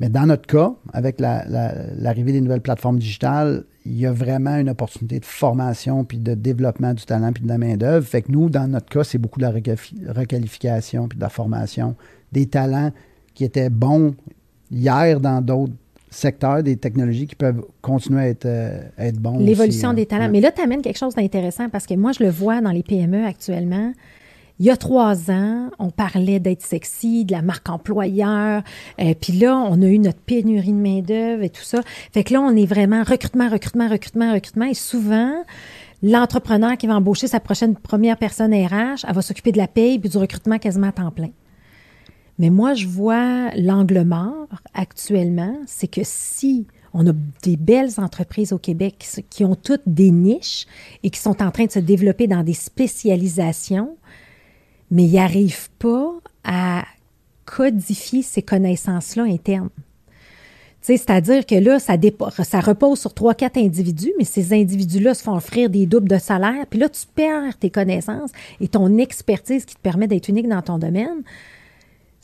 Mais dans notre cas, avec la- la- l'arrivée des nouvelles plateformes digitales, il y a vraiment une opportunité de formation puis de développement du talent puis de la main-d'œuvre. Fait que nous, dans notre cas, c'est beaucoup de la requalifi- requalification puis de la formation des talents qui étaient bons hier dans d'autres secteurs, des technologies qui peuvent continuer à être, euh, à être bons. L'évolution aussi, des talents. ouais. Mais là, tu amènes quelque chose d'intéressant parce que moi, je le vois dans les PME actuellement. Il y a trois ans, on parlait d'être sexy, de la marque employeur. Euh, Puis là, on a eu notre pénurie de main-d'œuvre et tout ça. Fait que là, on est vraiment recrutement, recrutement, recrutement, recrutement. Et souvent, l'entrepreneur qui va embaucher sa prochaine première personne RH, elle va s'occuper de la paye puis du recrutement quasiment à temps plein. Mais moi, je vois l'angle mort actuellement, c'est que si on a des belles entreprises au Québec qui ont toutes des niches et qui sont en train de se développer dans des spécialisations, mais ils n'arrivent pas à codifier ces connaissances-là internes. C'est-à-dire que là, ça, ça repose sur trois, quatre individus, mais ces individus-là se font offrir des doubles de salaire. Puis là, tu perds tes connaissances et ton expertise qui te permet d'être unique dans ton domaine.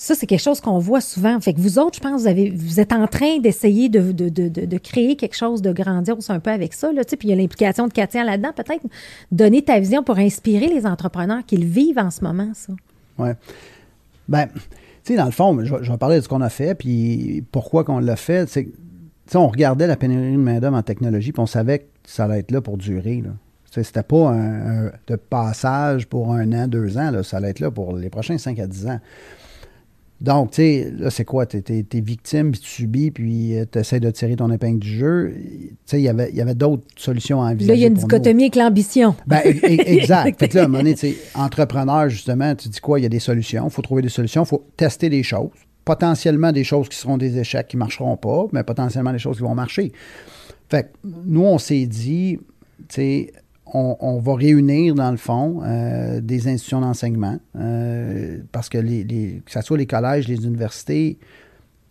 Ça, c'est quelque chose qu'on voit souvent. Fait que vous autres, je pense, vous, avez, vous êtes en train d'essayer de, créer quelque chose de grandiose un peu avec ça. Là, puis il y a l'implication de Katia là-dedans. Peut-être donner ta vision pour inspirer les entrepreneurs qui le vivent en ce moment, ça. Oui. Ben, Tu sais, dans le fond, je, vais parler de ce qu'on a fait, puis pourquoi qu'on l'a fait. On regardait la pénurie de main-d'œuvre en technologie, puis on savait que ça allait être là pour durer. Là. C'était pas un, de passage pour un an, deux ans. Là. Ça allait être là pour les prochains 5 à 10 ans. Donc, tu sais, là, c'est quoi? Tu es, victime, puis tu subis, puis euh, tu essaies de tirer ton épingle du jeu. Tu sais, y il y avait d'autres solutions à envisager. Là, il y a une dichotomie avec l'ambition. Ben, e, e, exact. fait que là, à un moment donné, tu sais, entrepreneur, justement, tu dis quoi? Il y a des solutions. Il faut trouver des solutions. Il faut tester des choses. Potentiellement des choses qui seront des échecs qui ne marcheront pas, mais potentiellement des choses qui vont marcher. Fait que nous, on s'est dit, tu sais, on, va réunir, dans le fond, euh, des institutions d'enseignement, euh, parce que, les, soit les collèges, les universités,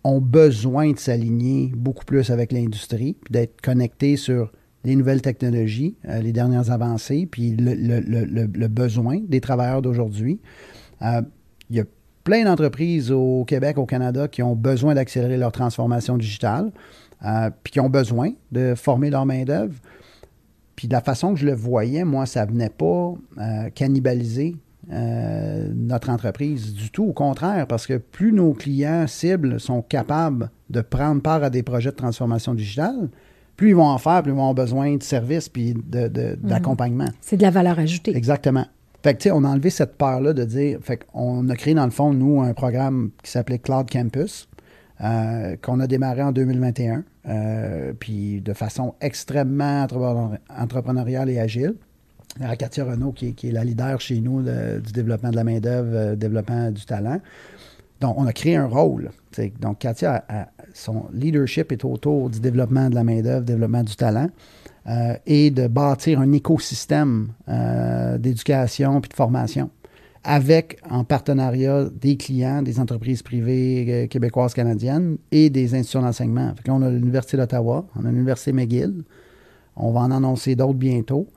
ont besoin de s'aligner beaucoup plus avec l'industrie, d'être connectés sur les nouvelles technologies, euh, les dernières avancées, puis le, besoin des travailleurs d'aujourd'hui. il y a plein d'entreprises au Québec, au Canada, qui ont besoin d'accélérer leur transformation digitale, puis qui ont besoin de former leur main-d'œuvre. Puis de la façon que je le voyais, moi, ça ne venait pas euh, cannibaliser euh, notre entreprise du tout. Au contraire, parce que plus nos clients cibles sont capables de prendre part à des projets de transformation digitale, plus ils vont en faire, plus ils vont avoir besoin de services puis mhm. d'accompagnement. C'est de la valeur ajoutée. Exactement. Fait que, tu sais, on a enlevé cette peur-là de dire, fait qu'on a créé, dans le fond, nous, un programme qui s'appelait Cloud Campus, euh, qu'on a démarré en 2021, euh, puis de façon extrêmement entrepreneuriale et agile. Katia Renault, qui est, la leader chez nous du développement de la main-d'œuvre, euh, développement du talent. Donc, on a créé un rôle. Donc, Katia, son leadership est autour du développement de la main-d'œuvre, développement du talent. et de bâtir un écosystème d'éducation puis de formation avec, en partenariat, des clients, des entreprises privées euh, québécoises, canadiennes et des institutions d'enseignement. là, on a l'Université d'Ottawa, on a l'Université McGill. On va en annoncer d'autres bientôt.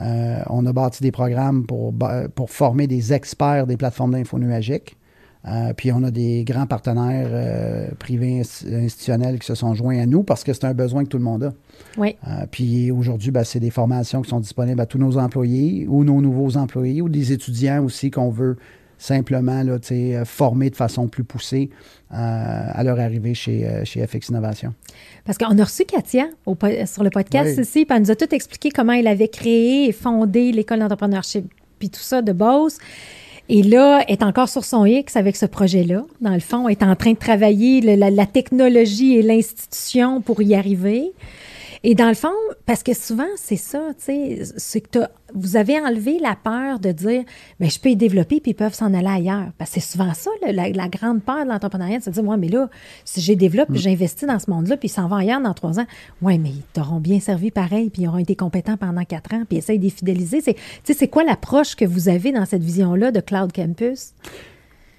Euh, on a bâti des programmes pour, pour former des experts des plateformes d'info nuagiques. Euh, puis on a des grands partenaires euh, privés institutionnels qui se sont joints à nous parce que c'est un besoin que tout le monde a. Oui. Euh, puis aujourd'hui, ben, c'est des formations qui sont disponibles à tous nos employés ou nos nouveaux employés ou des étudiants aussi qu'on veut simplement là, former de façon plus poussée à leur arrivée chez, chez FX Innovation. Parce qu'on a reçu Katia sur le podcast ici, puis elle nous a tout expliqué comment elle avait créé et fondé l'école d'entrepreneurship, puis tout ça de Beauce. Et là, est encore sur son X avec ce projet-là. Dans le fond, est en train de travailler la technologie et l'institution pour y arriver. Et dans le fond, parce que souvent, c'est ça, tu sais, c'est que vous avez enlevé la peur de dire, mais ben, je peux y développer puis ils peuvent s'en aller ailleurs. Parce que c'est souvent ça, la, grande peur de l'entrepreneuriat, c'est de dire, moi, mais là, si j'ai développé, puis mm. j'investis dans ce monde-là, puis ils s'en vont ailleurs dans trois ans, ouais, mais ils t'auront bien servi pareil, puis ils auront été compétents pendant quatre ans, puis essayent de les fidéliser. C'est, c'est quoi l'approche que vous avez dans cette vision-là de Cloud Campus?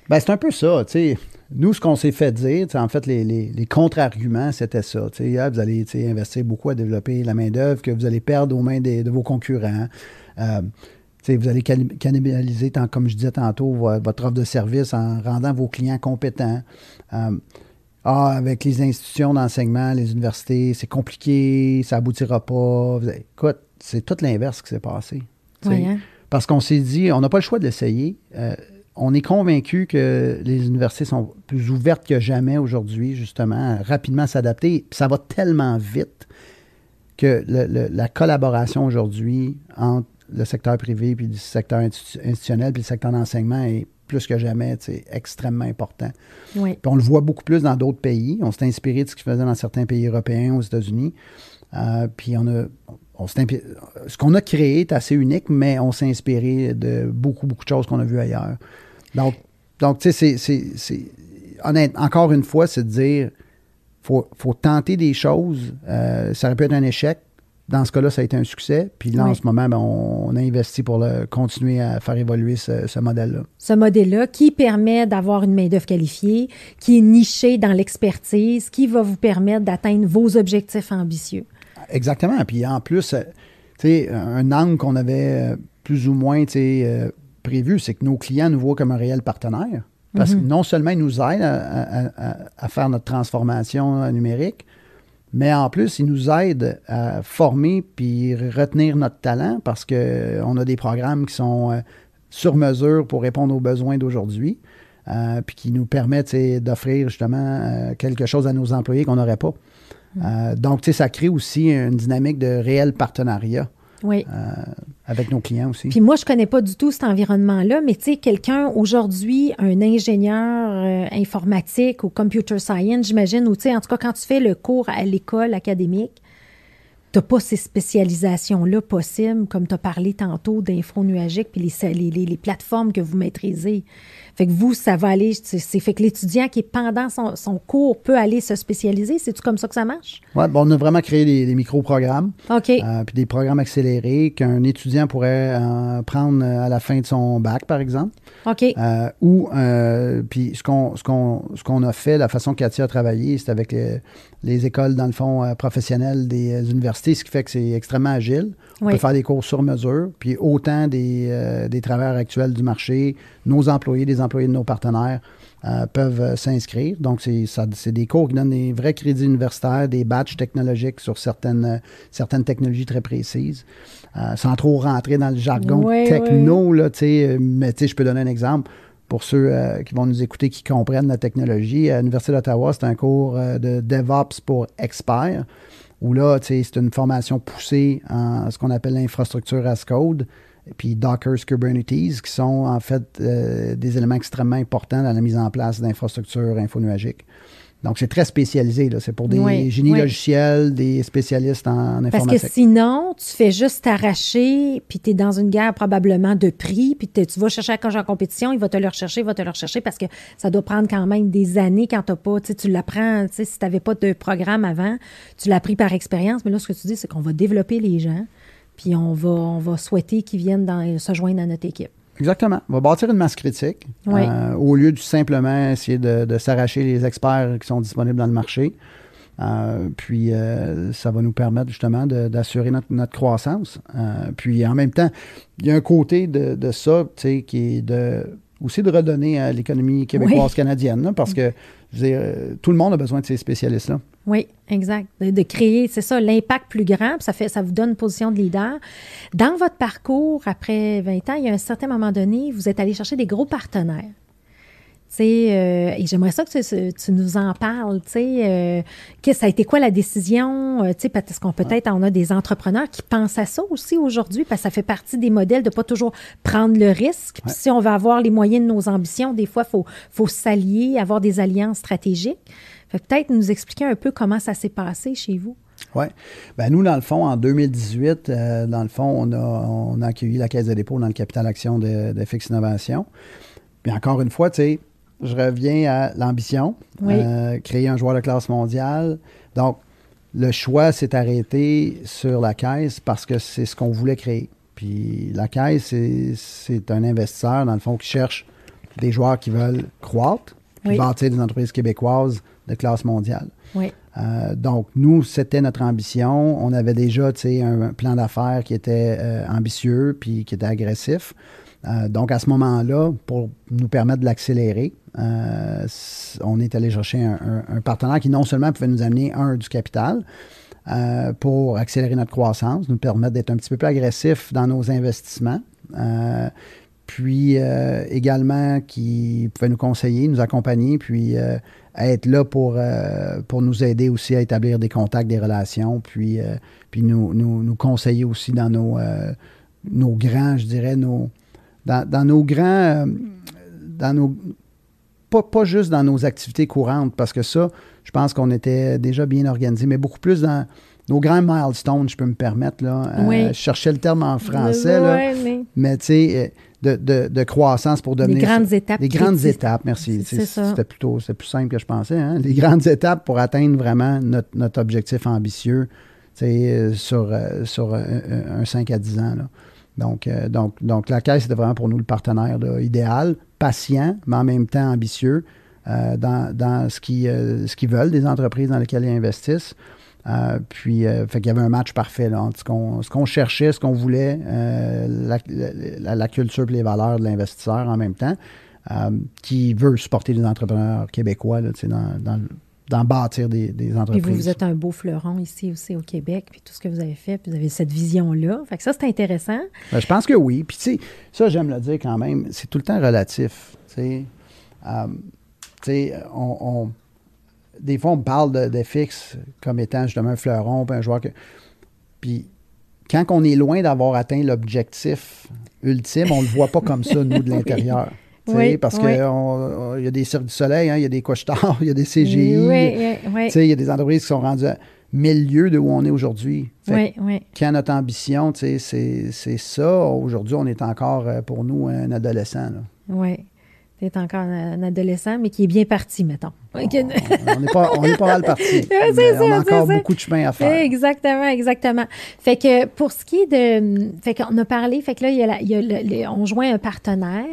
Ben, c'est un peu ça, tu sais. Nous, ce qu'on s'est fait dire, en fait, les, contre-arguments, c'était ça. Ah, vous allez investir beaucoup à développer la main-d'œuvre que vous allez perdre aux mains de vos concurrents. Euh, vous allez cannibaliser, tant, comme je disais tantôt, votre offre de service en rendant vos clients compétents. Euh, ah, avec les institutions d'enseignement, les universités, c'est compliqué, ça aboutira pas. Écoute, c'est tout l'inverse qui s'est passé. Hein. Parce qu'on s'est dit, on n'a pas le choix de l'essayer. Euh, on est convaincu que les universités sont plus ouvertes que jamais aujourd'hui, justement, à rapidement s'adapter. Ça va tellement vite que la collaboration aujourd'hui entre le secteur privé puis le secteur institutionnel puis le secteur d'enseignement est plus que jamais extrêmement important. Oui. on le voit beaucoup plus dans d'autres pays. On s'est inspiré de ce qu'ils faisaient dans certains pays européens, aux États-Unis. Euh, puis on a, ce qu'on a créé est assez unique, mais on s'est inspiré de beaucoup, beaucoup de choses qu'on a vues ailleurs. Donc, donc tu sais, c'est. Encore une fois, c'est de dire faut, faut tenter des choses. Euh, ça aurait pu être un échec. Dans ce cas-là, ça a été un succès. Puis là, en ce moment, ben, on, a investi pour le, continuer à faire évoluer ce, modèle-là. Ce modèle-là qui permet d'avoir une main-d'œuvre qualifiée, qui est nichée dans l'expertise, qui va vous permettre d'atteindre vos objectifs ambitieux. Exactement. Puis en plus, euh, un angle qu'on avait euh, plus ou moins euh, prévu, c'est que nos clients nous voient comme un réel partenaire. Parce que mhm. non seulement ils nous aident à, faire notre transformation numérique, mais en plus, ils nous aident à former puis retenir notre talent parce qu'on a des programmes qui sont sur mesure pour répondre aux besoins d'aujourd'hui. euh, puis qui nous permet d'offrir justement quelque chose à nos employés qu'on n'aurait pas. Mm. donc, ça crée aussi une dynamique de réel partenariat. Oui. avec nos clients aussi. Puis moi, je connais pas du tout cet environnement-là, mais tu sais, quelqu'un aujourd'hui, un ingénieur informatique ou computer science, j'imagine, ou tu sais, en tout cas, quand tu fais le cours à l'école académique, tu n'as pas ces spécialisations-là possibles, comme tu as parlé tantôt d'info nuagique puis les, les, les, plateformes que vous maîtrisez. Fait que vous, ça va aller. C'est fait que l'étudiant qui est pendant son, son, cours peut aller se spécialiser. C'est-tu comme ça que ça marche? Oui, bon, on a vraiment créé des, micro-programmes. OK. Euh, puis des programmes accélérés qu'un étudiant pourrait euh, prendre à la fin de son bac, par exemple. OK. Euh, ou, puis ce qu'on ce qu'on ce qu'on a fait, la façon qu'Atia a travaillé, c'est avec les, les, écoles, dans le fond, professionnelles des universités, ce qui fait que c'est extrêmement agile. On peut faire des cours sur mesure, puis autant des, des travailleurs actuels du marché, nos employés, des employés de nos partenaires euh, peuvent euh, s'inscrire. Donc, c'est des cours qui donnent des vrais crédits universitaires, des batchs technologiques sur certaines, euh, certaines technologies très précises, sans trop rentrer dans le jargon techno, Là, mais je peux donner un exemple pour ceux qui vont nous écouter, qui comprennent la technologie. À l'Université d'Ottawa, c'est un cours de DevOps pour experts, où là, c'est une formation poussée en ce qu'on appelle l'infrastructure as code puis Docker Kubernetes, qui sont en fait euh, des éléments extrêmement importants dans la mise en place d'infrastructures infonuagiques. Donc, c'est très spécialisé. C'est pour des génies logiciels, des spécialistes en, informatique. Parce que sinon, tu fais juste t'arracher, puis tu es dans une guerre probablement de prix, puis tu vas chercher un en compétition, il va te le rechercher, il va te le rechercher, parce que ça doit prendre quand même des années quand tu pas, tu l'apprends, si tu n'avais pas de programme avant, tu l'as appris par expérience. Mais là, ce que tu dis, c'est qu'on va développer les gens puis on va, on va souhaiter qu'ils viennent dans, se joindre à notre équipe. Exactement. On va bâtir une masse critique euh, au lieu de simplement essayer de, s'arracher les experts qui sont disponibles dans le marché. Euh, puis euh, ça va nous permettre justement d'assurer notre, croissance. puis en même temps, il y a un côté de, de ça, tu sais, qui est de aussi de redonner à l'économie québécoise canadienne, parce que tout le monde a besoin de ces spécialistes-là. Oui, exact. De, créer, c'est ça, l'impact plus grand, ça, fait, ça vous donne une position de leader. Dans votre parcours, après 20 ans, il y a un certain moment donné, vous êtes allé chercher des gros partenaires. Euh, et j'aimerais ça que tu, nous en parles. Euh, que ça a été quoi la décision? Euh, parce qu'on peut-être on a des entrepreneurs qui pensent à ça aussi aujourd'hui, parce que ça fait partie des modèles de pas toujours prendre le risque. si on veut avoir les moyens de nos ambitions, des fois, il faut, faut s'allier, avoir des alliances stratégiques peut-être nous expliquer un peu comment ça s'est passé chez vous. Oui. Ben nous, dans le fond, en 2018, euh, dans le fond, on a, on a accueilli la Caisse de dépôt dans le capital action de, de Innovation. Puis encore une fois, tu sais, je reviens à l'ambition, euh, créer un joueur de classe mondiale. Donc, le choix s'est arrêté sur la Caisse parce que c'est ce qu'on voulait créer. Puis la Caisse, c'est un investisseur, dans le fond, qui cherche des joueurs qui veulent croître, puis bâtir des entreprises québécoises de classe mondiale. Oui. Euh, donc, nous, c'était notre ambition. On avait déjà un plan d'affaires qui était euh, ambitieux puis qui était agressif. Euh, donc, à ce moment-là, pour nous permettre de l'accélérer, on est allé chercher un, partenaire qui non seulement pouvait nous amener, un, du capital, pour accélérer notre croissance, nous permettre d'être un petit peu plus agressif dans nos investissements, puis également qui pouvait nous conseiller, nous accompagner, puis être là pour, euh, pour nous aider aussi à établir des contacts, des relations, puis, euh, puis nous, nous, conseiller aussi dans nos, euh, nos grands, je dirais, nos, dans, nos grands, dans nos, pas, pas juste dans nos activités courantes, parce que ça, je pense qu'on était déjà bien organisé, mais beaucoup plus dans nos grands milestones, je peux me permettre. Là. je cherchais le terme en français, là, mais, mais tu sais de, croissance pour devenir. Les grandes étapes. Les grandes étapes, merci. C'était plutôt c'est plus simple que je pensais. Hein? Les grandes étapes pour atteindre vraiment notre, objectif ambitieux euh, sur, euh, sur un, 5 à 10 ans. Donc, euh, donc, donc, la caisse, c'était vraiment pour nous le partenaire idéal, patient, mais en même temps ambitieux dans, dans ce qu'ils ce qu'ils veulent des entreprises dans lesquelles ils investissent. Euh, puis, euh, fait qu'il y avait un match parfait là, entre ce qu'on, cherchait, ce qu'on voulait, euh, la, culture et les valeurs de l'investisseur en même temps, qui veut supporter les entrepreneurs québécois là, dans, dans, bâtir des, entreprises. Et vous, vous êtes un beau fleuron ici aussi au Québec, puis tout ce que vous avez fait, puis vous avez cette vision-là. Fait que ça, c'est intéressant. Ben, je pense que oui. Puis, tu sais, ça, j'aime le dire quand même, c'est tout le temps relatif. Euh, tu sais, on, des fois, on me parle de, de fixe comme étant justement un fleuron, puis un joueur que. Puis quand on est loin d'avoir atteint l'objectif ultime, on ne le voit pas comme ça, nous, de l'intérieur. Oui, parce qu'il y a des Cirques du Soleil, hein, il y a des couches-tard, il y a des CGI. Il y a des entreprises qui sont rendues à mille lieues de où on est aujourd'hui. Oui, oui. Quand notre ambition, c'est ça. Aujourd'hui, on est encore, euh, pour nous, un adolescent. Oui est encore un adolescent, mais qui est bien parti, mettons. on n'est pas, on est pas mal parti. on a encore beaucoup de chemin à faire. Exactement, exactement. Fait que pour ce qui est de... Fait qu'on a parlé, fait que là, il y a, on joint un partenaire.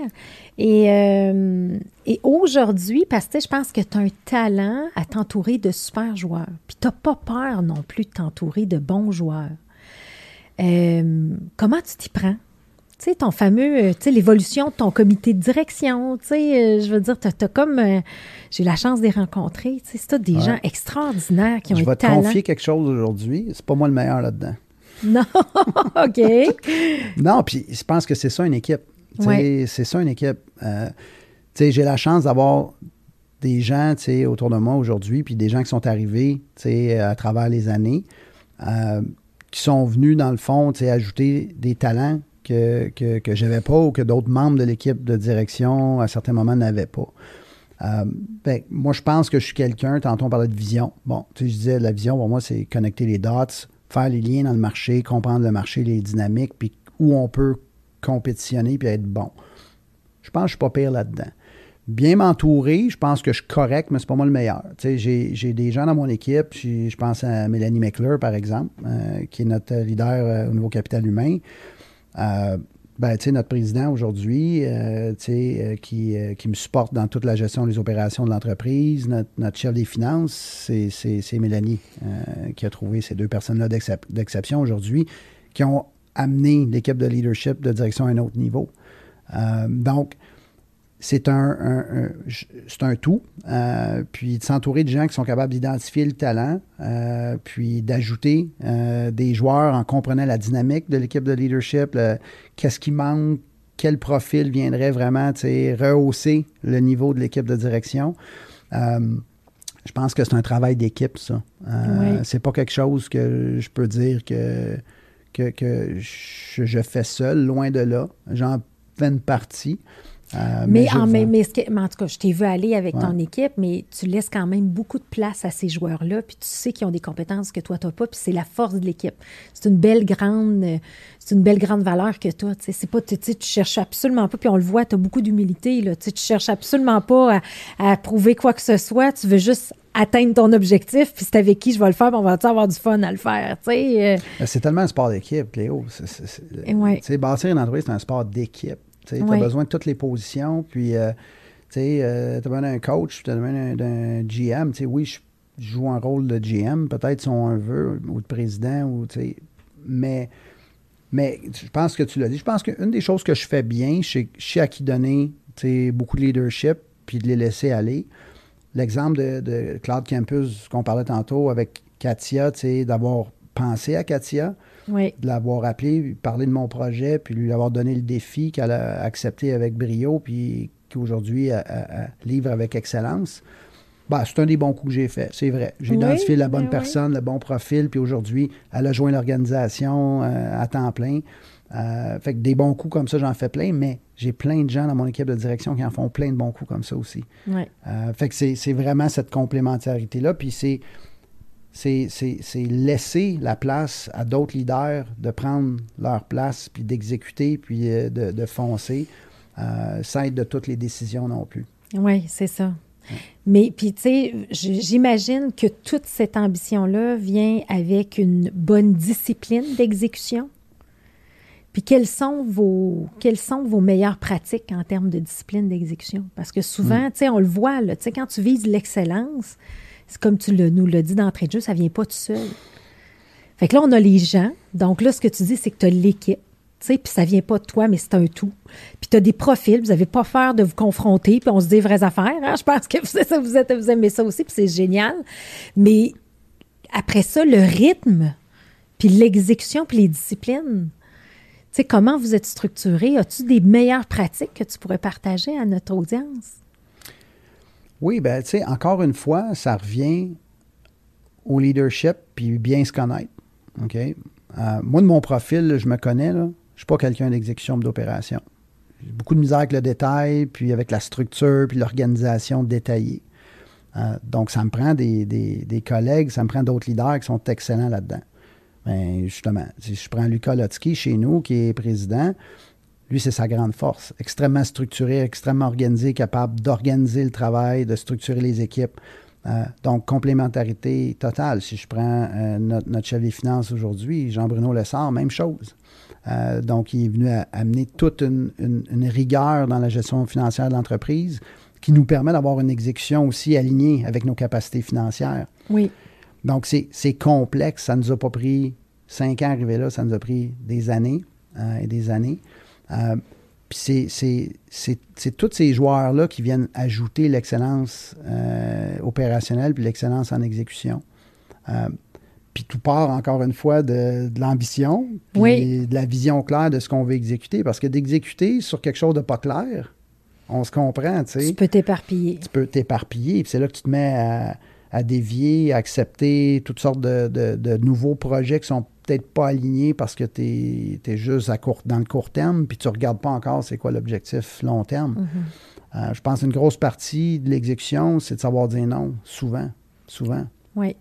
Et, euh, et aujourd'hui, parce que je pense que tu as un talent à t'entourer de super joueurs. Puis tu n'as pas peur non plus de t'entourer de bons joueurs. Euh, comment tu t'y prends? Tu sais, ton fameux, euh, tu sais, l'évolution de ton comité de direction, tu sais, euh, je veux dire, tu as, comme, euh, j'ai la chance de les rencontrer, tu sais, c'est des gens extraordinaires qui ont je Je vais te confier quelque chose aujourd'hui, c'est pas moi le meilleur là-dedans. Non, OK. non, puis je pense que c'est ça une équipe. Ouais. C'est ça une équipe. tu sais, j'ai la chance d'avoir des gens, tu sais, autour de moi aujourd'hui, puis des gens qui sont arrivés, tu sais, à travers les années, qui sont venus, dans le fond, tu sais, ajouter des talents que, que, je n'avais pas ou que d'autres membres de l'équipe de direction à certains moments n'avaient pas. Euh, ben, moi, je pense que je suis quelqu'un, tantôt on parlait de vision. Bon, tu sais, je disais, la vision, pour moi, c'est connecter les dots, faire les liens dans le marché, comprendre le marché, les dynamiques, puis où on peut compétitionner puis être bon. Je pense que je suis pas pire là-dedans. Bien m'entourer, je pense que je suis correct, mais c'est pas moi le meilleur. Tu sais, j'ai des gens dans mon équipe, je pense à Mélanie McClure, par exemple, euh, qui est notre leader euh, au niveau capital humain. Euh, ben, notre président aujourd'hui, euh, euh, qui, qui, me supporte dans toute la gestion des opérations de l'entreprise, notre, chef des finances, c'est Mélanie qui a trouvé ces deux personnes-là d'exception aujourd'hui, qui ont amené l'équipe de leadership de direction à un autre niveau. donc, c'est un, c'est un tout. Euh, puis de s'entourer de gens qui sont capables d'identifier le talent, euh, puis d'ajouter euh, des joueurs en comprenant la dynamique de l'équipe de leadership, qu'est-ce qui manque, quel profil viendrait vraiment rehausser le niveau de l'équipe de direction. je pense que c'est un travail d'équipe, ça. C'est pas quelque chose que je peux dire que, que, je, je, fais seul, loin de là. J'en fais une partie. Euh, mais, en, mais, en, tout cas, je t'ai vu aller avec ton équipe, mais tu laisses quand même beaucoup de place à ces joueurs-là, puis tu sais qu'ils ont des compétences que toi, tu n'as pas, puis c'est la force de l'équipe. C'est une belle grande c'est une belle grande valeur que tu as. C'est pas, tu cherches absolument pas, puis on le voit, tu as beaucoup d'humilité, tu cherches absolument pas à, prouver quoi que ce soit, tu veux juste atteindre ton objectif, puis c'est avec qui je vais le faire, puis on va avoir du fun à le faire. Euh. C'est tellement un sport d'équipe, Léo. C'est, Bâtir une entreprise, c'est un sport d'équipe. Tu as besoin de toutes les positions. Puis, euh, tu euh, as besoin d'un coach, tu as besoin d'un GM. oui, je, joue un rôle de GM, peut-être si on veut, ou de président, ou, mais, mais je pense que tu l'as dit. Je pense qu'une des choses que je fais bien, c'est je sais à qui donner beaucoup de leadership, puis de les laisser aller. L'exemple de, de, Cloud Campus qu'on parlait tantôt avec Katia, d'avoir pensé à Katia, de l'avoir appelé, parler de mon projet, puis lui avoir donné le défi qu'elle a accepté avec brio, puis qu'aujourd'hui livre avec excellence. Bah, c'est un des bons coups que j'ai fait, c'est vrai. J'ai identifié la bonne ben personne, le bon profil, puis aujourd'hui, elle a joint l'organisation euh, à temps plein. Euh, fait que des bons coups comme ça, j'en fais plein, mais j'ai plein de gens dans mon équipe de direction qui en font plein de bons coups comme ça aussi. Euh, fait que c'est vraiment cette complémentarité-là. Puis c'est c'est laisser la place à d'autres leaders de prendre leur place, puis d'exécuter, puis euh, de, foncer, euh, sans être de toutes les décisions non plus. Oui, c'est ça. Mais puis, tu sais, j'imagine que toute cette ambition-là vient avec une bonne discipline d'exécution. Puis, quelles sont, vos, quelles sont vos meilleures pratiques en termes de discipline d'exécution? Parce que souvent, mm. tu sais, on le voit, tu sais, quand tu vises l'excellence, comme tu nous l'as dit d'entrée de jeu, ça vient pas tout seul. Fait que là, on a les gens. Donc là, ce que tu dis, c'est que tu as l'équipe. Puis ça vient pas de toi, mais c'est un tout. Puis tu as des profils, vous n'avez pas peur de vous confronter, puis on se dit vraies affaires. Hein. Je pense que vous, vous, êtes, vous aimez ça aussi, puis c'est génial. Mais après ça, le rythme, puis l'exécution, puis les disciplines. Tu sais, comment vous êtes structuré? As-tu des meilleures pratiques que tu pourrais partager à notre audience? Oui, ben tu sais, encore une fois, ça revient au leadership puis bien se connaître. Euh, moi, de mon profil, je me connais. Je suis pas quelqu'un d'exécution d'opération. J'ai beaucoup de misère avec le détail, puis avec la structure, puis l'organisation détaillée. Euh, donc, ça me prend des, des, collègues, ça me prend d'autres leaders qui sont excellents là-dedans. Mais ben, justement, si je prends Lucas Lotsky chez nous, qui est président, lui, c'est sa grande force. Extrêmement structuré, extrêmement organisé, capable d'organiser le travail, de structurer les équipes. Euh, donc, complémentarité totale. Si je prends euh, notre, chef des finances aujourd'hui, Jean-Bruno Lessard, même chose. Euh, donc, il est venu amener toute une, rigueur dans la gestion financière de l'entreprise qui nous permet d'avoir une exécution aussi alignée avec nos capacités financières. Oui. Donc, c'est complexe. Ça ne nous a pas pris cinq ans à arriver là, ça nous a pris des années et des années. Euh, puis c'est tous ces joueurs-là qui viennent ajouter l'excellence euh, opérationnelle puis l'excellence en exécution. Euh, puis tout part, encore une fois, de, l'ambition, puis de la vision claire de ce qu'on veut exécuter. Parce que d'exécuter sur quelque chose de pas clair, on se comprend, tu sais. Tu peux t'éparpiller. Tu peux t'éparpiller, puis c'est là que tu te mets à, à, dévier, à accepter toutes sortes de, de nouveaux projets qui sont peut-être pas aligné parce que tu es, juste à court, dans le court terme, puis tu ne regardes pas encore c'est quoi l'objectif long terme. Mm-hmm. Euh, je pense qu'une grosse partie de l'exécution, c'est de savoir dire non, souvent. Souvent. Oui.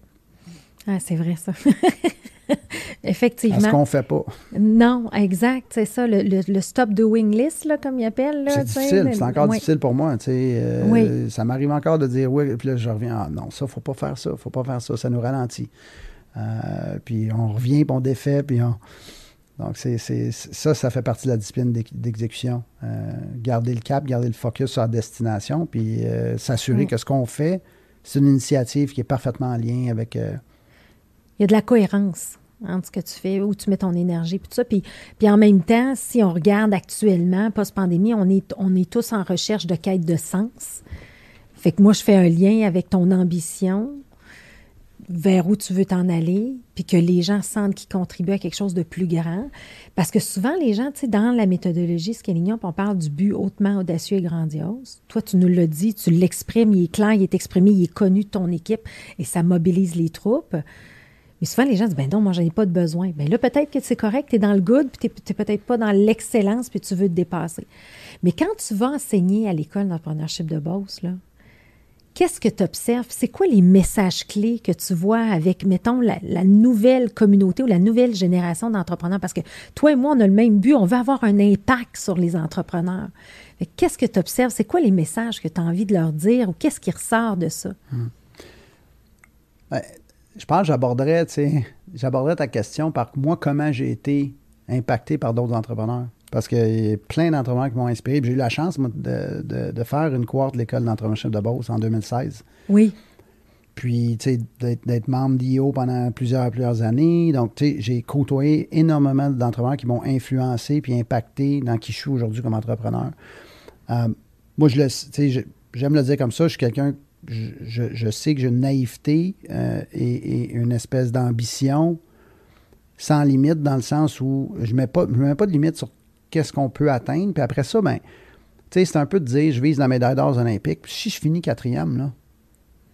Ah, c'est vrai, ça. Effectivement. ce qu'on ne fait pas. Non, exact. C'est ça, le, stop doing list, là, comme il appelle. C'est difficile. C'est encore difficile pour moi. Euh, oui. Ça m'arrive encore de dire oui, puis là, je reviens. Ah, non, ça, il ne faut pas faire ça. Il ne faut pas faire ça. Ça nous ralentit. Euh, puis on revient, puis on défait, puis on... Donc, c'est, ça, ça fait partie de la discipline d'exécution. Euh, garder le cap, garder le focus sur la destination, puis euh, s'assurer que ce qu'on fait, c'est une initiative qui est parfaitement en lien avec... Il y a de la cohérence entre ce que tu fais, où tu mets ton énergie, puis tout ça. Puis, puis en même temps, si on regarde actuellement, post-pandémie, on est, on est tous en recherche de quête de sens. Fait que moi, je fais un lien avec ton ambition, vers où tu veux t'en aller, puis que les gens sentent qu'ils contribuent à quelque chose de plus grand. Parce que souvent, les gens, tu sais, dans la méthodologie Scaling Up, on parle du but hautement audacieux et grandiose. Toi, tu nous l'as dit, tu l'exprimes, il est clair, il est exprimé, il est connu de ton équipe et ça mobilise les troupes. Mais souvent, les gens disent, ben non, moi, j'en ai pas de besoin. Ben là, peut-être que c'est correct, tu dans le good, puis tu peut-être pas dans l'excellence, puis tu veux te dépasser. Mais quand tu vas enseigner à l'école d'entrepreneurship de Boss, là, Qu'est-ce que tu observes? C'est quoi les messages clés que tu vois avec, mettons, la, nouvelle communauté ou la nouvelle génération d'entrepreneurs? Parce que toi et moi, on a le même but, on veut avoir un impact sur les entrepreneurs. Qu'est-ce que tu observes? C'est quoi les messages que tu as envie de leur dire ou qu'est-ce qui ressort de ça? Hmm. Ben, je pense que j'aborderais, j'aborderais ta question par moi, comment j'ai été impacté par d'autres entrepreneurs. Parce qu'il y a plein d'entrepreneurs qui m'ont inspiré. J'ai eu la chance de, faire une cohorte de l'école d'entrepreneurship de Beauce en 2016. Oui. Puis, tu sais, d'être membre d'IO pendant plusieurs, plusieurs années. Donc, tu sais, j'ai côtoyé énormément d'entrepreneurs qui m'ont influencé puis impacté dans qui je suis aujourd'hui comme entrepreneur. Euh, moi, je le, j'aime le dire comme ça, je suis quelqu'un, je, sais que j'ai une naïveté euh, et, une espèce d'ambition sans limite dans le sens où je ne mets, pas, mets pas de limite sur qu'est-ce qu'on peut atteindre. Puis après ça, ben, tu sais, c'est un peu de dire, je vise la médaille d'or olympique. Puis si je finis quatrième, là,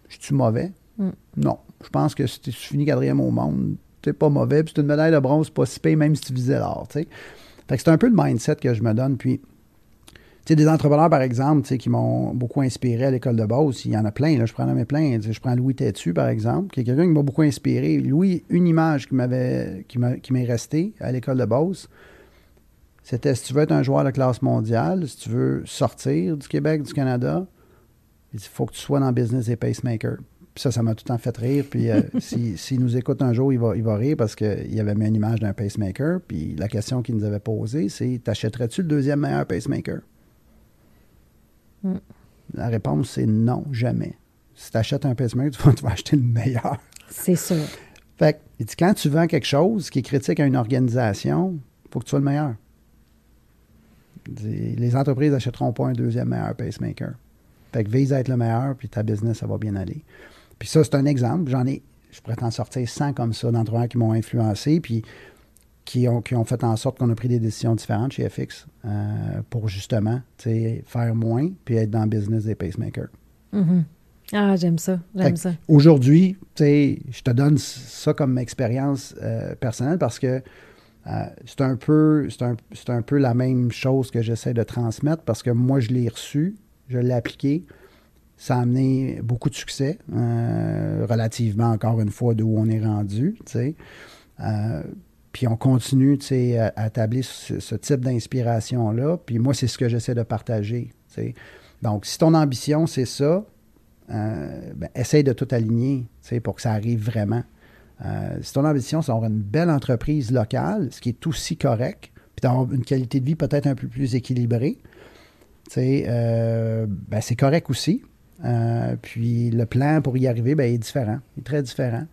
je suis mauvais? Mm. Non. Je pense que si tu finis quatrième au monde, tu pas mauvais. Puis c'est une médaille de bronze, pas si payé, même si tu visais l'or, tu sais. Fait que c'est un peu le mindset que je me donne. Puis, tu sais, des entrepreneurs, par exemple, qui m'ont beaucoup inspiré à l'école de base, il y en a plein, là, je prends mes plein. Je prends Louis Tétu, par exemple, qui est quelqu'un qui m'a beaucoup inspiré. Louis, une image qui m'avait qui m'est restée à l'école de base, c'était si tu veux être un joueur de classe mondiale, si tu veux sortir du Québec, du Canada, il faut que tu sois dans le business des pacemakers. Puis ça, ça m'a tout le temps fait rire. Puis euh, s'il nous écoute un jour, il va, il va rire parce qu'il avait mis une image d'un pacemaker. Puis la question qu'il nous avait posée, c'est T'achèterais-tu le deuxième meilleur pacemaker? Mm. La réponse, c'est non, jamais. Si tu achètes un pacemaker, tu vas, acheter le meilleur. C'est sûr. Fait il dit quand tu vends quelque chose qui est critique à une organisation, il faut que tu sois le meilleur les entreprises n'achèteront pas un deuxième meilleur pacemaker. Fait que vise à être le meilleur, puis ta business, ça va bien aller. Puis ça, c'est un exemple. J'en ai, je pourrais t'en sortir 100 comme ça d'entrepreneurs qui m'ont influencé, puis qui ont, qui ont fait en sorte qu'on a pris des décisions différentes chez FX euh, pour justement faire moins, puis être dans le business des pacemakers. Mm-hmm. Ah, j'aime ça, j'aime ça. Aujourd'hui, je te donne ça comme expérience euh, personnelle parce que euh, c'est un, peu, un, un peu la même chose que j'essaie de transmettre parce que moi, je l'ai reçu, je l'ai appliqué. Ça a amené beaucoup de succès, euh, relativement, encore une fois, d'où on est rendu. sais. puis on continue sais, à, établir ce, type d'inspiration-là. Puis moi, c'est ce que j'essaie de partager. Donc, si ton ambition, c'est ça, euh, ben, essaye de tout aligner pour que ça arrive vraiment. Euh, si ton ambition, c'est d'avoir une belle entreprise locale, ce qui est aussi correct, puis d'avoir une qualité de vie peut-être un peu plus équilibrée, euh, ben, c'est correct aussi. puis le plan pour y arriver ben, est différent, est très différent.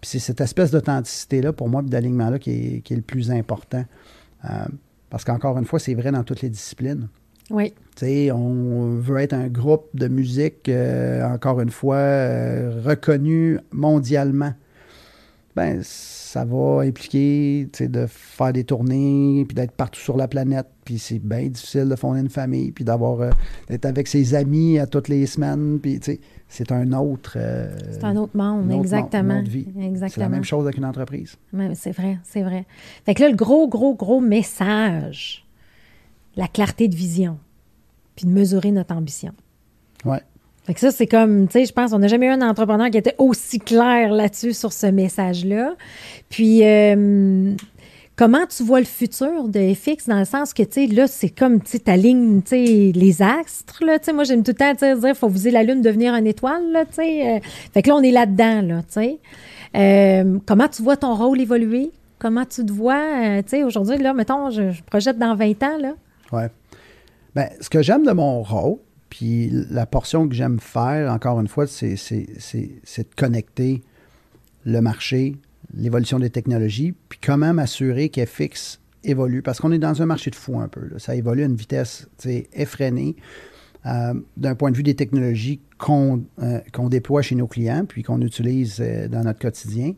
Puis c'est cette espèce d'authenticité-là, pour moi, d'alignement-là qui est, qui est, le plus important. parce qu'encore une fois, c'est vrai dans toutes les disciplines. Oui. on veut être un groupe de musique, euh, encore une fois, euh, reconnu mondialement. Ben, ça va impliquer de faire des tournées, puis d'être partout sur la planète. Puis c'est bien difficile de fonder une famille, puis d'avoir euh, d'être avec ses amis à toutes les semaines. Puis c'est un autre. c'est un autre monde, exactement. C'est la même chose avec une entreprise. c'est vrai, c'est vrai. Fait que là, le gros, gros, gros message la clarté de vision, puis de mesurer notre ambition. Ouais. Fait que ça, c'est comme, tu sais, je pense, on n'a jamais eu un entrepreneur qui était aussi clair là-dessus sur ce message-là. Puis, euh, comment tu vois le futur de FX dans le sens que, tu sais, là, c'est comme, tu sais, ta ligne, tu sais, les astres, là, tu sais, moi, j'aime tout le temps dire, il faut viser la Lune, devenir une étoile, là, tu sais. Euh. fait que là, on est là-dedans, là, tu sais. Euh, comment tu vois ton rôle évoluer? Comment tu te vois, tu sais, aujourd'hui, là, mettons, je, je projette dans 20 ans, là? Ouais. Ben, ce que j'aime de mon rôle, puis la portion que j'aime faire, encore une fois, c'est, de connecter le marché, l'évolution des technologies, puis comment m'assurer qu'FX évolue. Parce qu'on est dans un marché de fou un peu. Ça évolue à une vitesse effrénée. Euh, d'un point de vue des technologies qu'on, euh, déploie chez nos clients, puis qu'on utilise euh, dans notre quotidien.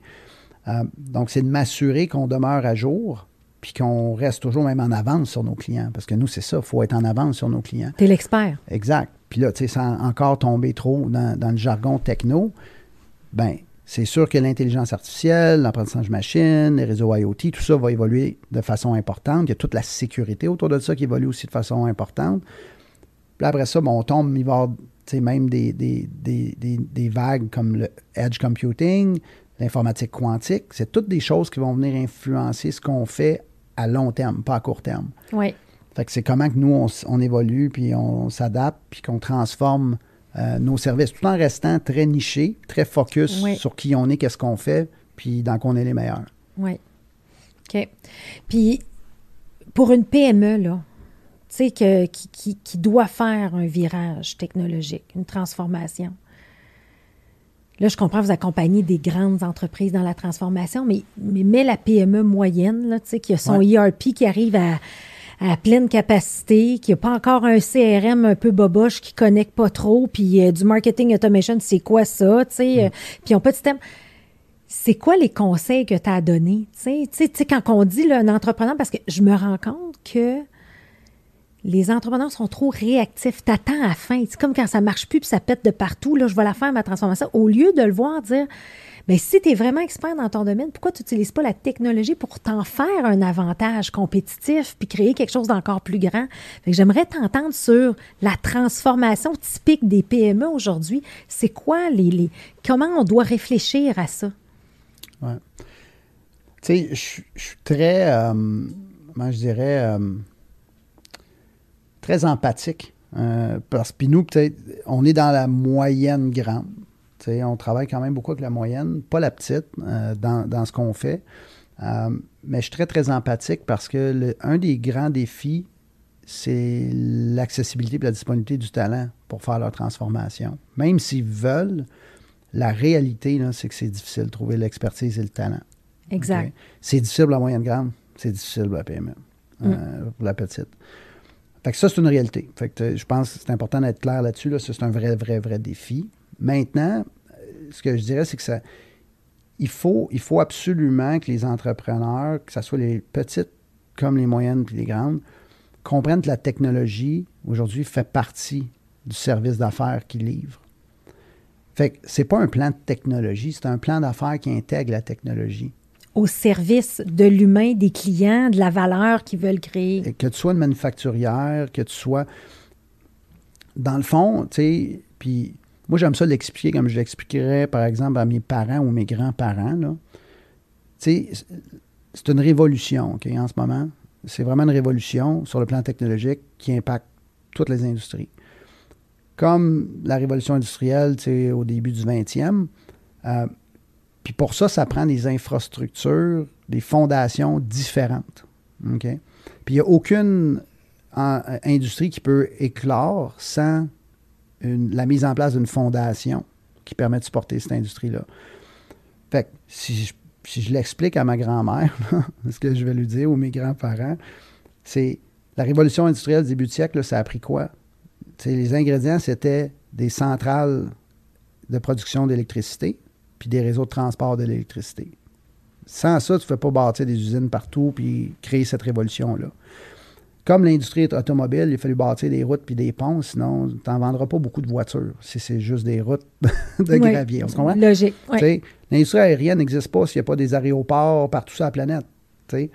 donc, c'est de m'assurer qu'on demeure à jour, puis qu'on reste toujours même en avance sur nos clients. Parce que nous, c'est ça, il faut être en avance sur nos clients. Tu es l'expert. Exact. Puis là, tu sais, sans encore tomber trop dans, le jargon techno, ben c'est sûr que l'intelligence artificielle, l'apprentissage machine, les réseaux IoT, tout ça va évoluer de façon importante. Il y a toute la sécurité autour de ça qui évolue aussi de façon importante. Puis après ça, bon, on tombe, il va y avoir même des, des, des, des, vagues comme le edge computing, l'informatique quantique. C'est toutes des choses qui vont venir influencer ce qu'on fait à long terme, pas à court terme. Oui. Fait que c'est comment que nous, on, évolue, puis on s'adapte, puis qu'on transforme euh, nos services, tout en restant très niché, très focus sur qui on est, qu'est-ce qu'on fait, puis dans quoi on est les meilleurs. Oui. OK. Puis, pour une PME, là, tu sais, qui, qui doit faire un virage technologique, une transformation, Là, je comprends, vous accompagnez des grandes entreprises dans la transformation, mais, mais, la PME moyenne, là, qui a son ERP qui arrive à, pleine capacité, qui n'a pas encore un CRM un peu boboche, qui ne connecte pas trop, puis euh, du marketing automation, c'est quoi ça, tu sais, euh, puis ils n'ont pas de système. C'est quoi les conseils que tu as à donner? Tu sais, quand on dit là, un entrepreneur, parce que je me rends compte que les entrepreneurs sont trop réactifs. T'attends à la fin. C'est comme quand ça marche plus puis ça pète de partout. Là, je vais la faire, ma transformation. Au lieu de le voir dire, mais si tu es vraiment expert dans ton domaine, pourquoi tu n'utilises pas la technologie pour t'en faire un avantage compétitif puis créer quelque chose d'encore plus grand? j'aimerais t'entendre sur la transformation typique des PME aujourd'hui. C'est quoi les, Comment on doit réfléchir à ça? Tu sais, je suis très. Euh, moi, je dirais. Euh, très empathique. Euh, parce que nous, peut-être, on est dans la moyenne grande. on travaille quand même beaucoup avec la moyenne, pas la petite, euh, dans, ce qu'on fait. Euh, mais je suis très, très empathique parce que le, un des grands défis, c'est l'accessibilité et la disponibilité du talent pour faire leur transformation. Même s'ils veulent, la réalité, c'est que c'est difficile de trouver l'expertise et le talent. Exact. C'est difficile pour la moyenne grande, c'est difficile pour la PME, mm. pour la petite. Fait que ça, c'est une réalité. Fait que je pense que c'est important d'être clair là-dessus. Là. c'est un vrai, vrai, vrai défi. Maintenant, euh, ce que je dirais, c'est que ça. Il faut, il faut absolument que les entrepreneurs, que ce soit les petites comme les moyennes et les grandes, comprennent que la technologie, aujourd'hui, fait partie du service d'affaires qu'ils livrent. Fait que c'est pas un plan de technologie, c'est un plan d'affaires qui intègre la technologie. Au service de l'humain, des clients, de la valeur qu'ils veulent créer. que tu sois une manufacturière, que tu sois. Dans le fond, tu sais, puis moi, j'aime ça l'expliquer comme je l'expliquerais, par exemple, à mes parents ou mes grands-parents. Tu sais, c'est une révolution, OK, en ce moment. C'est vraiment une révolution sur le plan technologique qui impacte toutes les industries. Comme la révolution industrielle, tu sais, au début du 20e. Euh, puis pour ça, ça prend des infrastructures, des fondations différentes. OK? Puis il n'y a aucune industrie qui peut éclore sans la mise en place d'une fondation qui permet de supporter cette industrie-là. Fait que si je, l'explique à ma grand-mère, ce que je vais lui dire, ou mes grands-parents, c'est la révolution industrielle du début du siècle, ça a pris quoi? les ingrédients, c'était des centrales de production d'électricité, puis des réseaux de transport de l'électricité. Sans ça, tu ne fais pas bâtir des usines partout puis créer cette révolution-là. Comme l'industrie automobile, il a fallu bâtir des routes puis des ponts, sinon tu n'en vendras pas beaucoup de voitures si c'est juste des routes de gravier. On se comprend? Logique. L'industrie aérienne n'existe pas s'il n'y a pas des aéroports partout sur la planète. Fait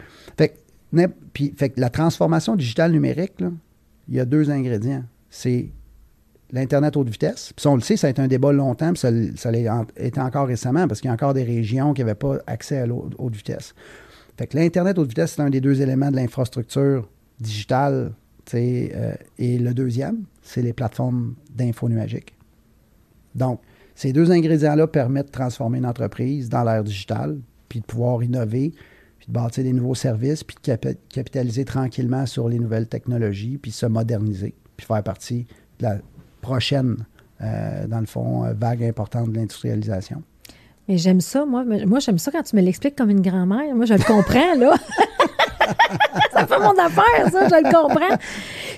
puis, fait la transformation digitale numérique, il y a deux ingrédients. C'est l'Internet haute vitesse. Puis on le sait, ça a été un débat longtemps, puis ça, l'a été encore récemment, parce qu'il y a encore des régions qui n'avaient pas accès à haute vitesse. Fait que l'Internet haute vitesse, c'est un des deux éléments de l'infrastructure digital. Euh, et le deuxième, c'est les plateformes d'info nuagique. Donc, ces deux ingrédients-là permettent de transformer une entreprise dans l'ère digitale, puis de pouvoir innover, puis de bâtir des nouveaux services, puis de capitaliser tranquillement sur les nouvelles technologies, puis se moderniser, puis faire partie de la prochaine, euh, dans le fond, euh, vague importante de l'industrialisation. Mais j'aime ça, moi. Moi, j'aime ça quand tu me l'expliques comme une grand-mère. Moi, je le comprends, là. ça fait mon affaire, ça, je le comprends.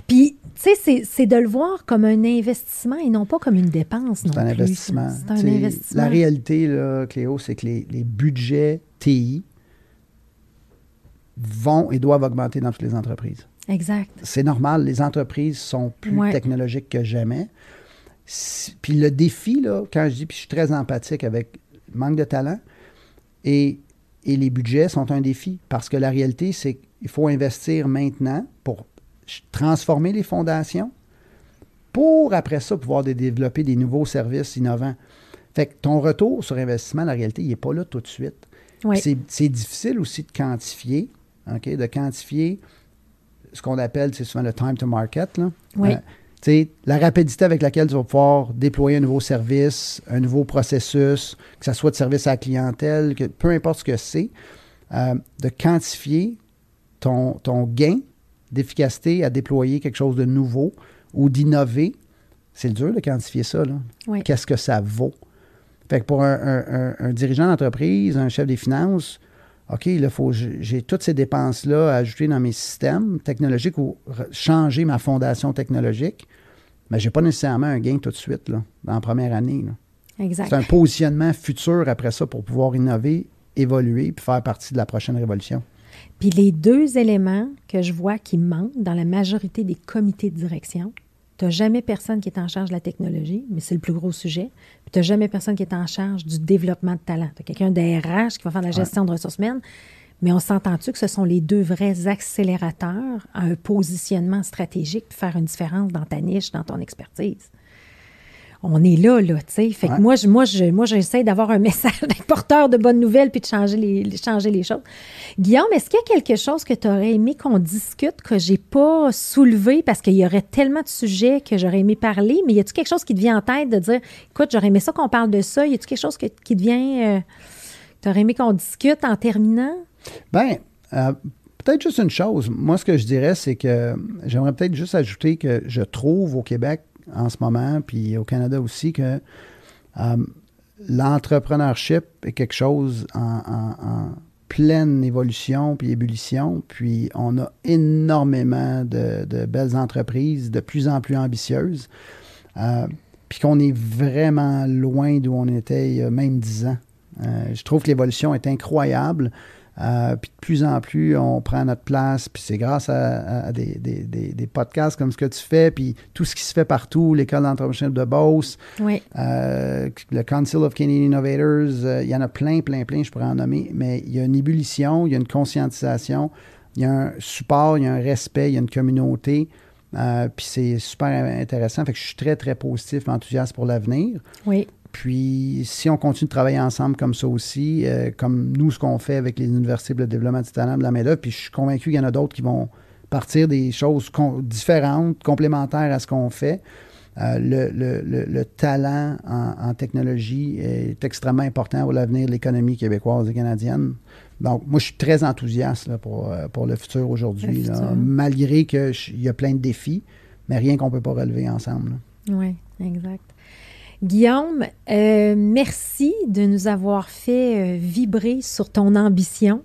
Puis, tu sais, c'est de le voir comme un investissement et non pas comme une dépense. C'est un investissement. C'est un investissement. La réalité, là, Cléo, c'est que les, budgets TI vont et doivent augmenter dans toutes les entreprises. Exact. C'est normal, les entreprises sont plus technologiques que jamais. Puis le défi, là, quand je dis, puis je suis très empathique avec le manque de talent, et et les budgets sont un défi parce que la réalité, c'est qu'il faut investir maintenant pour transformer les fondations pour après ça pouvoir développer des nouveaux services innovants. Fait que ton retour sur investissement, la réalité, il n'est pas là tout de suite. C'est difficile aussi de quantifier, OK, de quantifier ce qu'on appelle, c'est souvent le time to market. Là. Oui. Euh, la rapidité avec laquelle tu vas pouvoir déployer un nouveau service, un nouveau processus, que ce soit de service à la clientèle, que, peu importe ce que c'est, euh, de quantifier ton, ton gain d'efficacité à déployer quelque chose de nouveau ou d'innover, c'est dur de quantifier ça. Qu'est-ce que ça vaut? Fait que pour un dirigeant d'entreprise, un chef des finances, OK, là, faut, j'ai toutes ces dépenses-là à ajouter dans mes systèmes technologiques ou changer ma fondation technologique, mais je n'ai pas nécessairement un gain tout de suite, là, dans la première année. Exact. C'est un positionnement futur après ça pour pouvoir innover, évoluer puis faire partie de la prochaine révolution. Puis les deux éléments que je vois qui manquent dans la majorité des comités de direction, tu n'as jamais personne qui est en charge de la technologie, mais c'est le plus gros sujet. Puis tu n'as jamais personne qui est en charge du développement de talent. Tu as quelqu'un d'RH qui va faire la gestion de ressources humaines, mais on s'entend-tu que ce sont les deux vrais accélérateurs à un positionnement stratégique pour faire une différence dans ta niche, dans ton expertise? On est là, là, tu sais. Fait que moi, je, moi, je, moi, j'essaie d'avoir un message porteur de bonnes nouvelles puis de changer les, changer les choses. Guillaume, est-ce qu'il y a quelque chose que tu aurais aimé qu'on discute que j'ai pas soulevé parce qu'il y aurait tellement de sujets que j'aurais aimé parler, mais y a-t-il quelque chose qui te vient en tête de dire, écoute, j'aurais aimé ça qu'on parle de ça? Y a-t-il quelque chose qui te vient, euh, tu aurais aimé qu'on discute en terminant? Ben, euh, peut-être juste une chose. Moi, ce que je dirais, c'est que j'aimerais peut-être juste ajouter que je trouve au Québec en ce moment, puis au Canada aussi, que euh, l'entrepreneurship est quelque chose en, pleine évolution puis ébullition. Puis on a énormément de, belles entreprises de plus en plus ambitieuses. Euh, puis qu'on est vraiment loin d'où on était il y a même dix ans. je trouve que l'évolution est incroyable. Euh, puis de plus en plus, on prend notre place. Puis c'est grâce à, des, des, des, podcasts comme ce que tu fais, puis tout ce qui se fait partout, l'école d'entrepreneurship de Beauce, oui. euh, le Council of Canadian Innovators, euh, il y en a plein, plein, plein, je pourrais en nommer, mais il y a une ébullition, il y a une conscientisation, il y a un support, il y a un respect, il y a une communauté. Puis c'est super intéressant. Fait que je suis très, très positif, enthousiaste pour l'avenir. Oui. Puis, si on continue de travailler ensemble comme ça aussi, euh, comme nous, ce qu'on fait avec les universités de développement du talent de la main puis je suis convaincu qu'il y en a d'autres qui vont partir des choses différentes, complémentaires à ce qu'on fait. Euh, le, talent en, technologie est extrêmement important pour l'avenir de l'économie québécoise et canadienne. Donc, moi, je suis très enthousiaste pour, euh, pour le futur aujourd'hui, malgré qu'il y a plein de défis, mais rien qu'on ne peut pas relever ensemble. Oui, exact. Guillaume, euh, merci de nous avoir fait euh, vibrer sur ton ambition.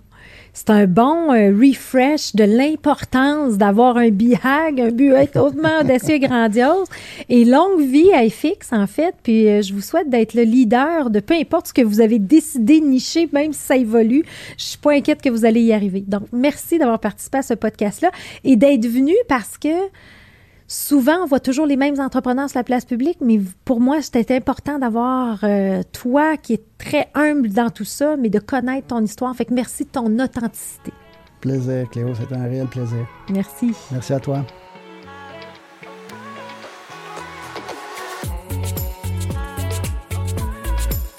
C'est un bon euh, refresh de l'importance d'avoir un BHAG, un but hautement audacieux et grandiose. Et longue vie à FX, en fait. Puis je vous souhaite d'être le leader de peu importe ce que vous avez décidé de nicher, même si ça évolue. Je suis pas inquiète que vous allez y arriver. Donc, merci d'avoir participé à ce podcast-là et d'être venu parce que souvent, on voit toujours les mêmes entrepreneurs sur la place publique, mais pour moi, c'était important d'avoir euh, toi qui es très humble dans tout ça, mais de connaître ton histoire. Fait que merci de ton authenticité. Plaisir, Cléo, c'était un réel plaisir. Merci. Merci à toi.